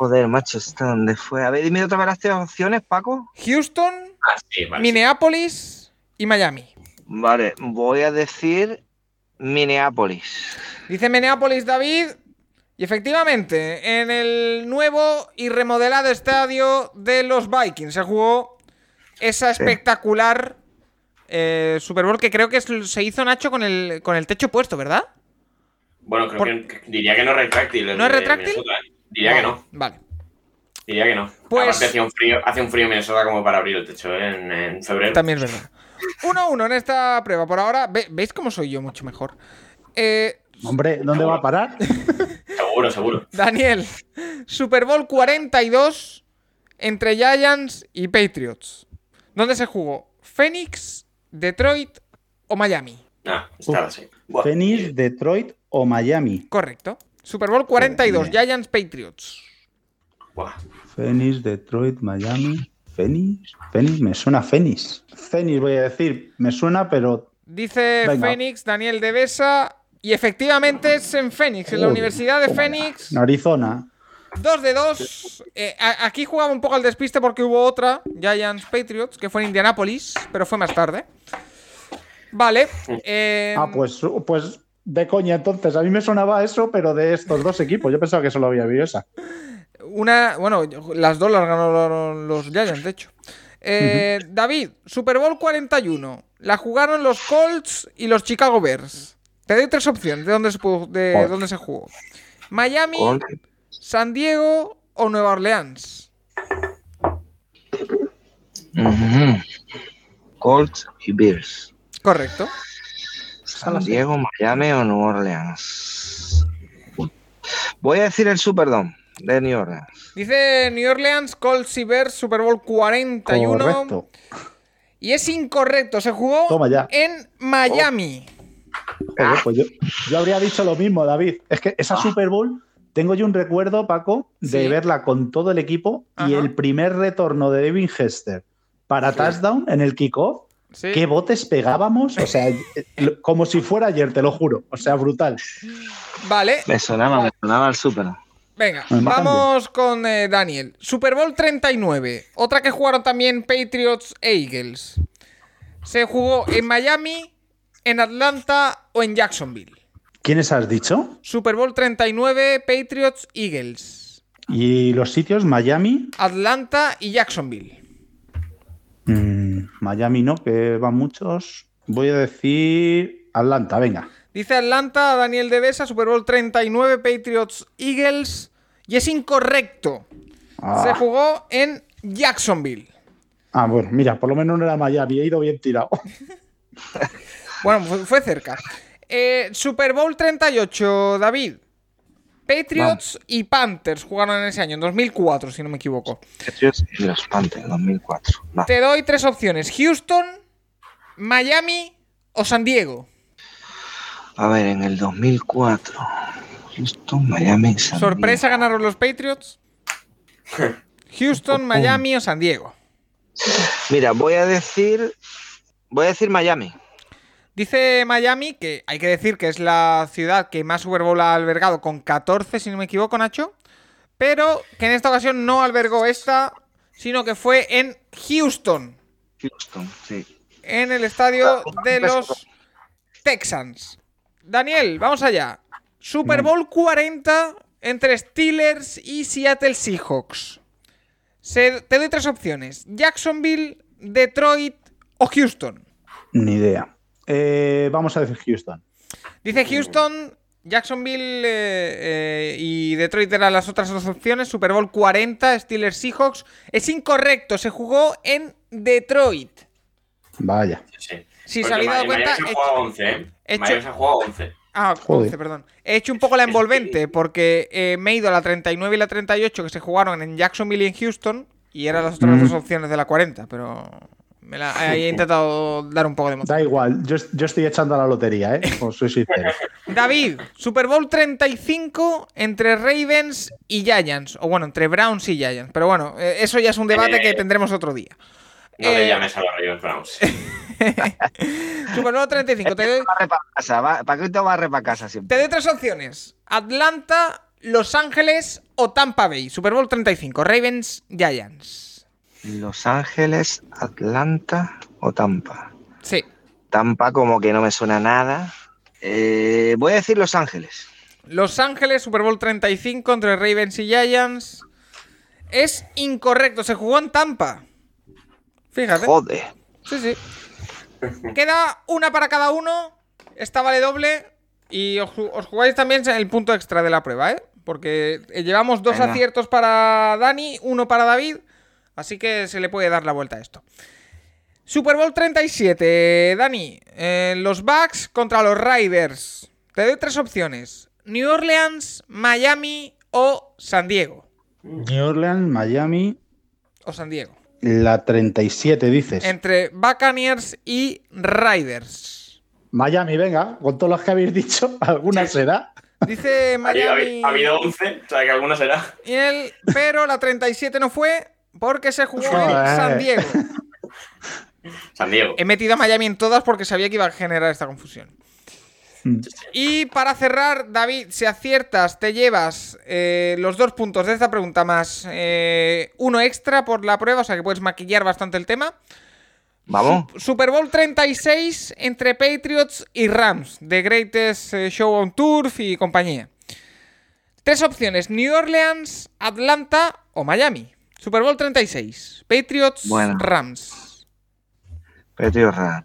Speaker 8: Joder, macho, ¿está dónde fue? A ver, dime otra vez las tres opciones, Paco.
Speaker 2: Houston,
Speaker 3: Ah, sí, vale.
Speaker 2: Minneapolis y Miami.
Speaker 8: Vale, voy a decir Minneapolis.
Speaker 2: Dice Minneapolis David. Y efectivamente, en el nuevo y remodelado estadio de los Vikings se jugó esa espectacular eh, Super Bowl que creo que se hizo Nacho con el, con el techo puesto, ¿verdad?
Speaker 3: Bueno, creo
Speaker 2: Por-
Speaker 3: que, diría que no es retráctil.
Speaker 2: ¿No es retráctil?
Speaker 3: Minnesota, Diría que no.
Speaker 2: Vale.
Speaker 3: Diría que no.
Speaker 2: Pues-
Speaker 3: Aparte hace un frío, hace un frío en Minnesota como para abrir el techo ¿eh? en, en febrero.
Speaker 2: También es verdad. 1-1 en esta prueba. Por ahora, ve- ¿veis cómo soy yo mucho mejor? Eh,
Speaker 7: Hombre, ¿dónde va a parar?
Speaker 3: Seguro, seguro.
Speaker 2: Daniel, Super Bowl 42 entre Giants y Patriots. ¿Dónde se jugó? ¿Phoenix, Detroit o Miami?
Speaker 3: Ah, estaba así.
Speaker 7: Phoenix, Detroit o Miami.
Speaker 2: Correcto. Super Bowl 42,
Speaker 7: Bien.
Speaker 2: Giants Patriots.
Speaker 3: Buah.
Speaker 7: Phoenix, Detroit, Miami. Phoenix. Phoenix, me suena Phoenix. Phoenix voy a decir, me suena, pero
Speaker 2: Dice
Speaker 7: Venga.
Speaker 2: Phoenix, Daniel de Besa. Y efectivamente es en Phoenix, en la
Speaker 7: Uy,
Speaker 2: Universidad de. Phoenix.
Speaker 7: en Arizona.
Speaker 2: 2 de 2. aquí jugaba un poco al despiste porque hubo otra, Giants Patriots, que fue en Indianapolis, pero fue más tarde. Vale. eh,
Speaker 7: Ah, pues, pues de coña, entonces. A mí me sonaba eso, pero de estos dos equipos. Yo pensaba que solo había habido esa.
Speaker 2: Una. Bueno, las dos las ganaron los Giants, de hecho. Eh, David, Super Bowl 41. La jugaron los Colts y los Chicago Bears. Te doy tres opciones de dónde se, pudo- de dónde se jugó: Miami,
Speaker 8: Colts.
Speaker 2: San Diego o Nueva Orleans.
Speaker 8: Colts y Bears.
Speaker 2: Correcto.
Speaker 8: San Diego, Miami o New Orleans. Voy a decir el Superdome de New Orleans.
Speaker 2: Dice New Orleans, Colts y Bears, Super Bowl 41.
Speaker 7: Correcto.
Speaker 2: Y es incorrecto, se jugó
Speaker 7: Toma ya.
Speaker 2: en Miami.
Speaker 7: Joder, pues yo, yo habría dicho lo mismo, David. Es que esa Super Bowl, tengo yo un recuerdo, Paco, de
Speaker 2: Sí.
Speaker 7: verla con todo el equipo y el primer retorno de Devin Hester para touchdown en el kickoff.
Speaker 2: Sí.
Speaker 7: ¿Qué botes pegábamos? O sea, eh, como si fuera ayer, te lo juro. O sea, brutal.
Speaker 2: Vale,
Speaker 8: Me sonaba, me sonaba el Superdome.
Speaker 2: venga, vamos con eh, Daniel. Super Bowl 39, otra que jugaron también Patriots e Eagles. Se jugó en Miami, en Atlanta o en Jacksonville.
Speaker 7: ¿Quiénes has dicho?
Speaker 2: Super Bowl 39, Patriots, Eagles.
Speaker 7: Y los sitios, Miami.
Speaker 2: Atlanta y Jacksonville.
Speaker 7: Mm, Miami no, que van muchos. Voy a decir Atlanta, venga.
Speaker 2: Dice Atlanta, Daniel de Besa, Super Bowl 39, Patriots, Eagles. Y es incorrecto.
Speaker 7: Ah,
Speaker 2: Se jugó en Jacksonville.
Speaker 7: ah, bueno, mira, por lo menos no era Miami, he ido bien tirado.
Speaker 2: Bueno, fue, fue cerca. Eh, Super Bowl 38, David. Patriots y Panthers jugaron en ese año, en 2004, si no me equivoco.
Speaker 8: Patriots y los Panthers, 2004. Va.
Speaker 2: Te doy tres opciones: Houston, Miami o San Diego.
Speaker 8: A ver, en el 2004. Houston, Miami, San
Speaker 2: Sorpresa, ganaron los Patriots. Houston, Miami o San Diego.
Speaker 8: Diego. Mira, voy a decir. Voy a decir Miami.
Speaker 2: Dice Miami que hay que decir que es la ciudad que más Super Bowl ha albergado con 14, si no me equivoco, Nacho. Pero que en esta ocasión no albergó esta, sino que fue en Houston,
Speaker 8: Houston, sí.
Speaker 2: en el estadio de los Texans. Daniel, vamos allá. Super Bowl 40 entre Steelers y Seattle Seahawks. Se- te doy tres opciones: Jacksonville, Detroit o Houston.
Speaker 7: Ni idea. Eh, vamos a decir Houston.
Speaker 2: Dice Houston, Jacksonville eh, eh, y Detroit eran las otras dos opciones. Super Bowl 40, Steelers Seahawks. Es incorrecto, se jugó en Detroit.
Speaker 7: Vaya.
Speaker 3: Sí, sí.
Speaker 2: Si se habéis dado cuenta,
Speaker 3: se
Speaker 2: he
Speaker 3: ha jugado
Speaker 2: hecho-
Speaker 3: 11, ¿eh?
Speaker 2: he hecho-
Speaker 3: se ha jugado 11.
Speaker 2: Ah,
Speaker 7: Joder.
Speaker 2: 11, perdón. He hecho un poco la envolvente porque eh, me he ido a la 39 y la 38 que se jugaron en Jacksonville y en Houston y eran las otras
Speaker 7: Mm.
Speaker 2: dos opciones de la 40, pero me la, ahí he intentado dar un poco de emoción.
Speaker 7: Da igual, yo, yo estoy echando a la lotería, ¿eh? Os soy sincero.
Speaker 2: David, Super Bowl 35 entre Ravens y Giants. O bueno, entre Browns y Giants. Pero bueno, eh, eso ya es un debate que tendremos otro día.
Speaker 3: No
Speaker 2: Eh,
Speaker 3: le llames a los Ravens Browns.
Speaker 2: Super Bowl 35. Te doy,
Speaker 8: Barre para casa, va- Paquito barre para casa siempre.
Speaker 2: te doy tres opciones. Atlanta, Los Ángeles o Tampa Bay. Super Bowl 35. Ravens, Giants.
Speaker 8: Los Ángeles, Atlanta o Tampa.
Speaker 2: Sí.
Speaker 8: Tampa como que no me suena nada. Eh, voy a decir Los Ángeles.
Speaker 2: Los Ángeles, Super Bowl 35 entre Ravens y Giants. Es incorrecto. Se jugó en Tampa. Fíjate.
Speaker 8: Joder.
Speaker 2: Sí, sí. Queda una para cada uno. Esta vale doble. Y os, ju- os jugáis también el punto extra de la prueba, ¿eh? Porque eh, llevamos dos
Speaker 8: Venga.
Speaker 2: aciertos para Dani, uno para David. Así que se le puede dar la vuelta a esto. Super Bowl 37, Dani. eh, los Bucks contra los Riders. Te doy tres opciones. New Orleans, Miami o San Diego.
Speaker 7: New Orleans, Miami,
Speaker 2: O San Diego.
Speaker 7: la 37, dices.
Speaker 2: Entre Buccaneers y Riders.
Speaker 7: Miami, venga, con todos los que habéis dicho, alguna será.
Speaker 2: Dice Miami.
Speaker 3: ha habido 11, o sea que alguna será.
Speaker 2: y él, pero la 37 no fue porque se jugó en
Speaker 7: Joder.
Speaker 2: San Diego.
Speaker 3: San Diego.
Speaker 2: He metido a Miami en todas porque sabía que iba a generar esta confusión.
Speaker 7: Mm.
Speaker 2: Y para cerrar, David, si aciertas, te llevas eh, los dos puntos de esta pregunta más eh, uno extra por la prueba, o sea que puedes maquillar bastante el tema.
Speaker 8: Vamos.
Speaker 2: Super Bowl 36 entre Patriots y Rams, The Greatest eh, Show on Turf y compañía. Tres opciones, New Orleans, Atlanta o Miami. Super Bowl 36, Patriots,
Speaker 8: Bueno.
Speaker 2: Rams.
Speaker 8: Petrio Ram.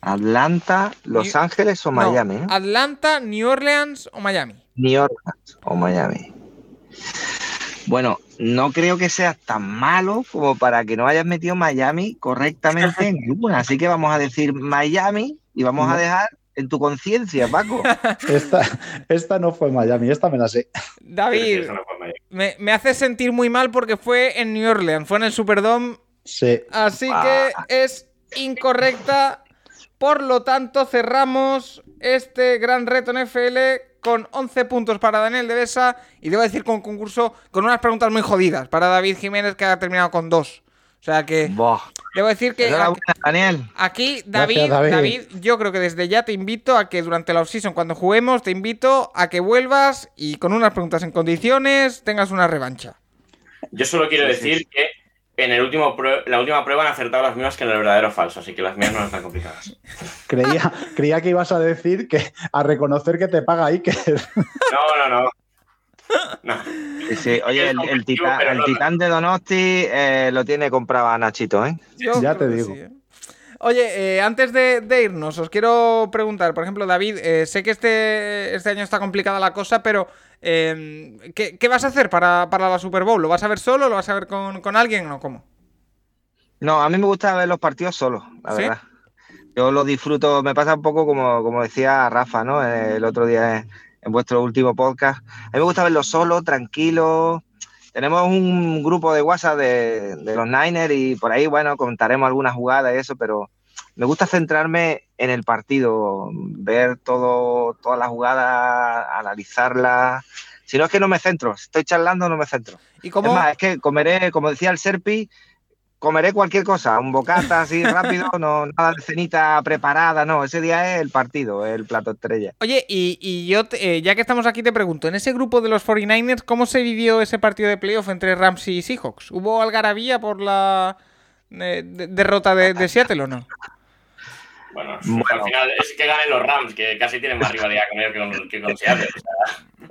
Speaker 8: Atlanta, Los
Speaker 2: New-
Speaker 8: Ángeles o
Speaker 2: No,
Speaker 8: Miami. ¿eh?
Speaker 2: Atlanta, New Orleans o Miami.
Speaker 8: New Orleans o Miami. Bueno, no creo que seas tan malo como para que no hayas metido Miami correctamente en ninguna. Así que vamos a decir Miami y vamos a dejar en tu conciencia, Paco.
Speaker 7: Esta, esta no fue Miami, esta me la sé.
Speaker 2: David,
Speaker 3: no
Speaker 2: me, me hace sentir muy mal porque fue en New Orleans, fue en el Superdome,
Speaker 7: Sí.
Speaker 2: así que es incorrecta. Por lo tanto, cerramos este gran reto en FL con 11 puntos para Daniel de Besa y debo decir con concurso con unas preguntas muy jodidas para David Jiménez que ha terminado con dos. O sea que
Speaker 8: Buah.
Speaker 2: Debo decir que
Speaker 8: Enhorabuena, Daniel.
Speaker 2: Aquí, David,
Speaker 7: David.
Speaker 2: David, yo creo que desde ya te invito a que durante la offseason, cuando juguemos, te invito a que vuelvas y con unas preguntas en condiciones tengas una revancha.
Speaker 3: Yo solo quiero
Speaker 8: Sí,
Speaker 3: decir
Speaker 8: sí.
Speaker 3: que en el último la última prueba han acertado las mismas que en el verdadero falso, así que las mías no están complicadas.
Speaker 7: Creía, creía que ibas a decir que a reconocer que te paga Iker.
Speaker 3: No, no, no. No.
Speaker 8: Sí, sí. Oye, el, titán, el de Donosti eh, lo tiene comprado a Nachito, ¿eh?
Speaker 2: Yo
Speaker 7: Ya te digo.
Speaker 2: sí, ¿eh? Oye, eh, antes de, de irnos, os quiero preguntar, por ejemplo, David, eh, sé que este, este año está complicada la cosa, pero eh, ¿qué, qué vas a hacer para, para la Super Bowl? ¿Lo vas a ver solo? ¿Lo vas a ver con, con alguien o cómo?
Speaker 8: No, a mí me gusta ver los partidos solos, la
Speaker 2: ¿Sí?
Speaker 8: verdad. Yo lo disfruto, me pasa un poco como, como decía Rafa, ¿no? El otro día en, vuestro último podcast. A mí me gusta verlo solo, tranquilo. Tenemos un grupo de WhatsApp de, de los Niners y por ahí, bueno, contaremos algunas jugadas y eso, pero me gusta centrarme en el partido, ver todo, todas las jugadas, analizarlas. Si no es que no me centro, estoy charlando no me centro.
Speaker 2: ¿Y cómo?
Speaker 8: Es más, es que comeré, como decía el Serpi, comeré cualquier cosa, un bocata así rápido, no nada de cenita preparada, no, ese día es el partido, el plato estrella.
Speaker 2: Oye, y, y yo, te- eh, ya que estamos aquí, te pregunto, en ese grupo de los 49ers, ¿cómo se vivió ese partido de playoff entre Rams y Seahawks? ¿Hubo algarabía por la eh, de- derrota de, de Seattle o no?
Speaker 3: Bueno,
Speaker 8: Bueno.
Speaker 3: al final es que ganen los Rams, que casi tienen más rivalidad con ellos que con, que con Seattle.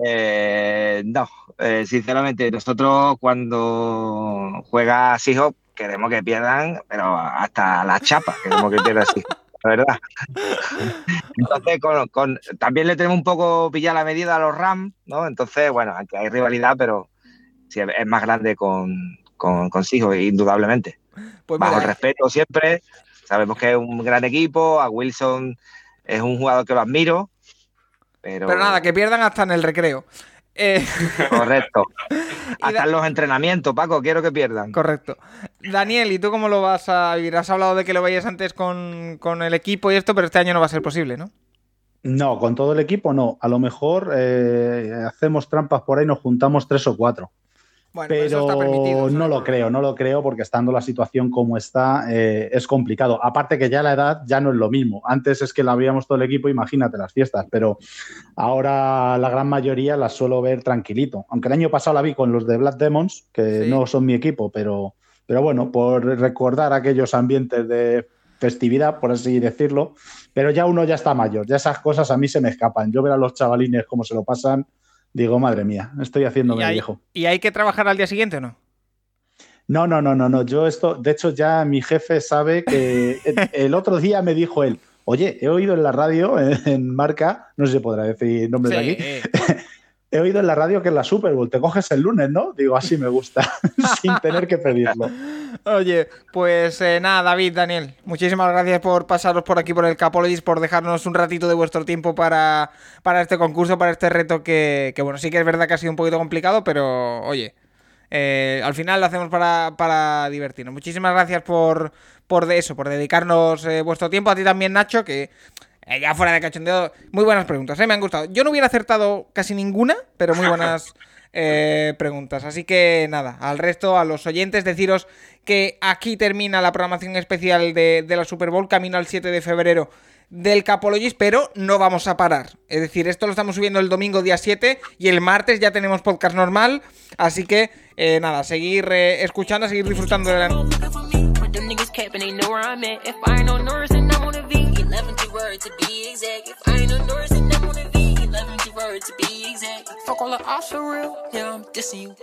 Speaker 8: Eh, no, eh, sinceramente, nosotros cuando juega Seahawks queremos que pierdan, pero hasta la chapa queremos que pierdan Seahawks, la verdad. Entonces, con, con- también le tenemos un poco pillada la medida a los Rams, ¿no? Entonces, bueno, aunque hay rivalidad, pero sí, es más grande con, con, con Seahawks, indudablemente.
Speaker 2: Pues
Speaker 8: Bajo
Speaker 2: mira,
Speaker 8: el respeto siempre, sabemos que es un gran equipo, a Wilson es un jugador que lo admiro, pero,
Speaker 2: pero nada, que pierdan hasta en el recreo. Eh,
Speaker 8: correcto. Hasta en los entrenamientos, Paco, quiero que pierdan.
Speaker 2: correcto. Daniel, ¿y tú cómo lo vas a vivir? Has hablado de que lo veías antes con, con el equipo y esto, pero este año no va a ser posible, ¿no?
Speaker 7: No, con todo el equipo no. A lo mejor eh, hacemos trampas por ahí, nos juntamos tres o cuatro.
Speaker 2: Bueno, pues eso está permitido.
Speaker 7: Pero no lo creo, no lo creo porque estando la situación como está eh, es complicado. Aparte que ya la edad ya no es lo mismo. Antes es que la veíamos todo el equipo, imagínate las fiestas, pero ahora la gran mayoría las suelo ver tranquilito. Aunque el año pasado la vi con los de Black Demons, que
Speaker 2: Sí.
Speaker 7: no son mi equipo, pero, pero bueno, por recordar aquellos ambientes de festividad, por así decirlo. Pero ya uno ya está mayor, ya esas cosas a mí se me escapan. Yo ver a los chavalines cómo se lo pasan, digo, madre mía, estoy haciéndome
Speaker 2: ¿Y hay,
Speaker 7: viejo.
Speaker 2: ¿Y hay que trabajar al día siguiente o no?
Speaker 7: No, no, no, no, no. Yo esto, de hecho, ya mi jefe sabe que el, otro día me dijo él, oye, he oído en la radio, en, en marca, no sé si podrá decir nombres de aquí, he oído en la radio que en la Super Bowl te coges el lunes, ¿no? Digo, así me gusta, sin tener que pedirlo.
Speaker 2: Oye, pues eh, nada, David, Daniel, muchísimas gracias por pasaros por aquí por el Capologis, por dejarnos un ratito de vuestro tiempo para, para este concurso, para este reto que, que, bueno, sí que es verdad que ha sido un poquito complicado, pero oye, eh, al final lo hacemos para, para divertirnos. Muchísimas gracias por, por de eso, por dedicarnos eh, vuestro tiempo. A ti también, Nacho, que eh, ya fuera de cachondeo, muy buenas preguntas, eh, me han gustado. Yo no hubiera acertado casi ninguna, pero muy buenas eh, preguntas. Así que nada, al resto, a los oyentes, deciros que aquí termina la programación especial de, de la Super Bowl, camino al 7 de febrero del Capologis, pero no vamos a parar. Es decir, esto lo estamos subiendo el domingo día 7 y el martes ya tenemos podcast normal. Así que eh, nada, seguir eh, escuchando, seguir disfrutando de la...
Speaker 1: niggas capping, they know where I'm at. If I ain't no Norris, then I'm on a V. 11 G word to be exact. If I ain't no Norris, then I'm on a V. 11 G word to be exact. Fuck all the ops for real. Yeah, I'm dissing you.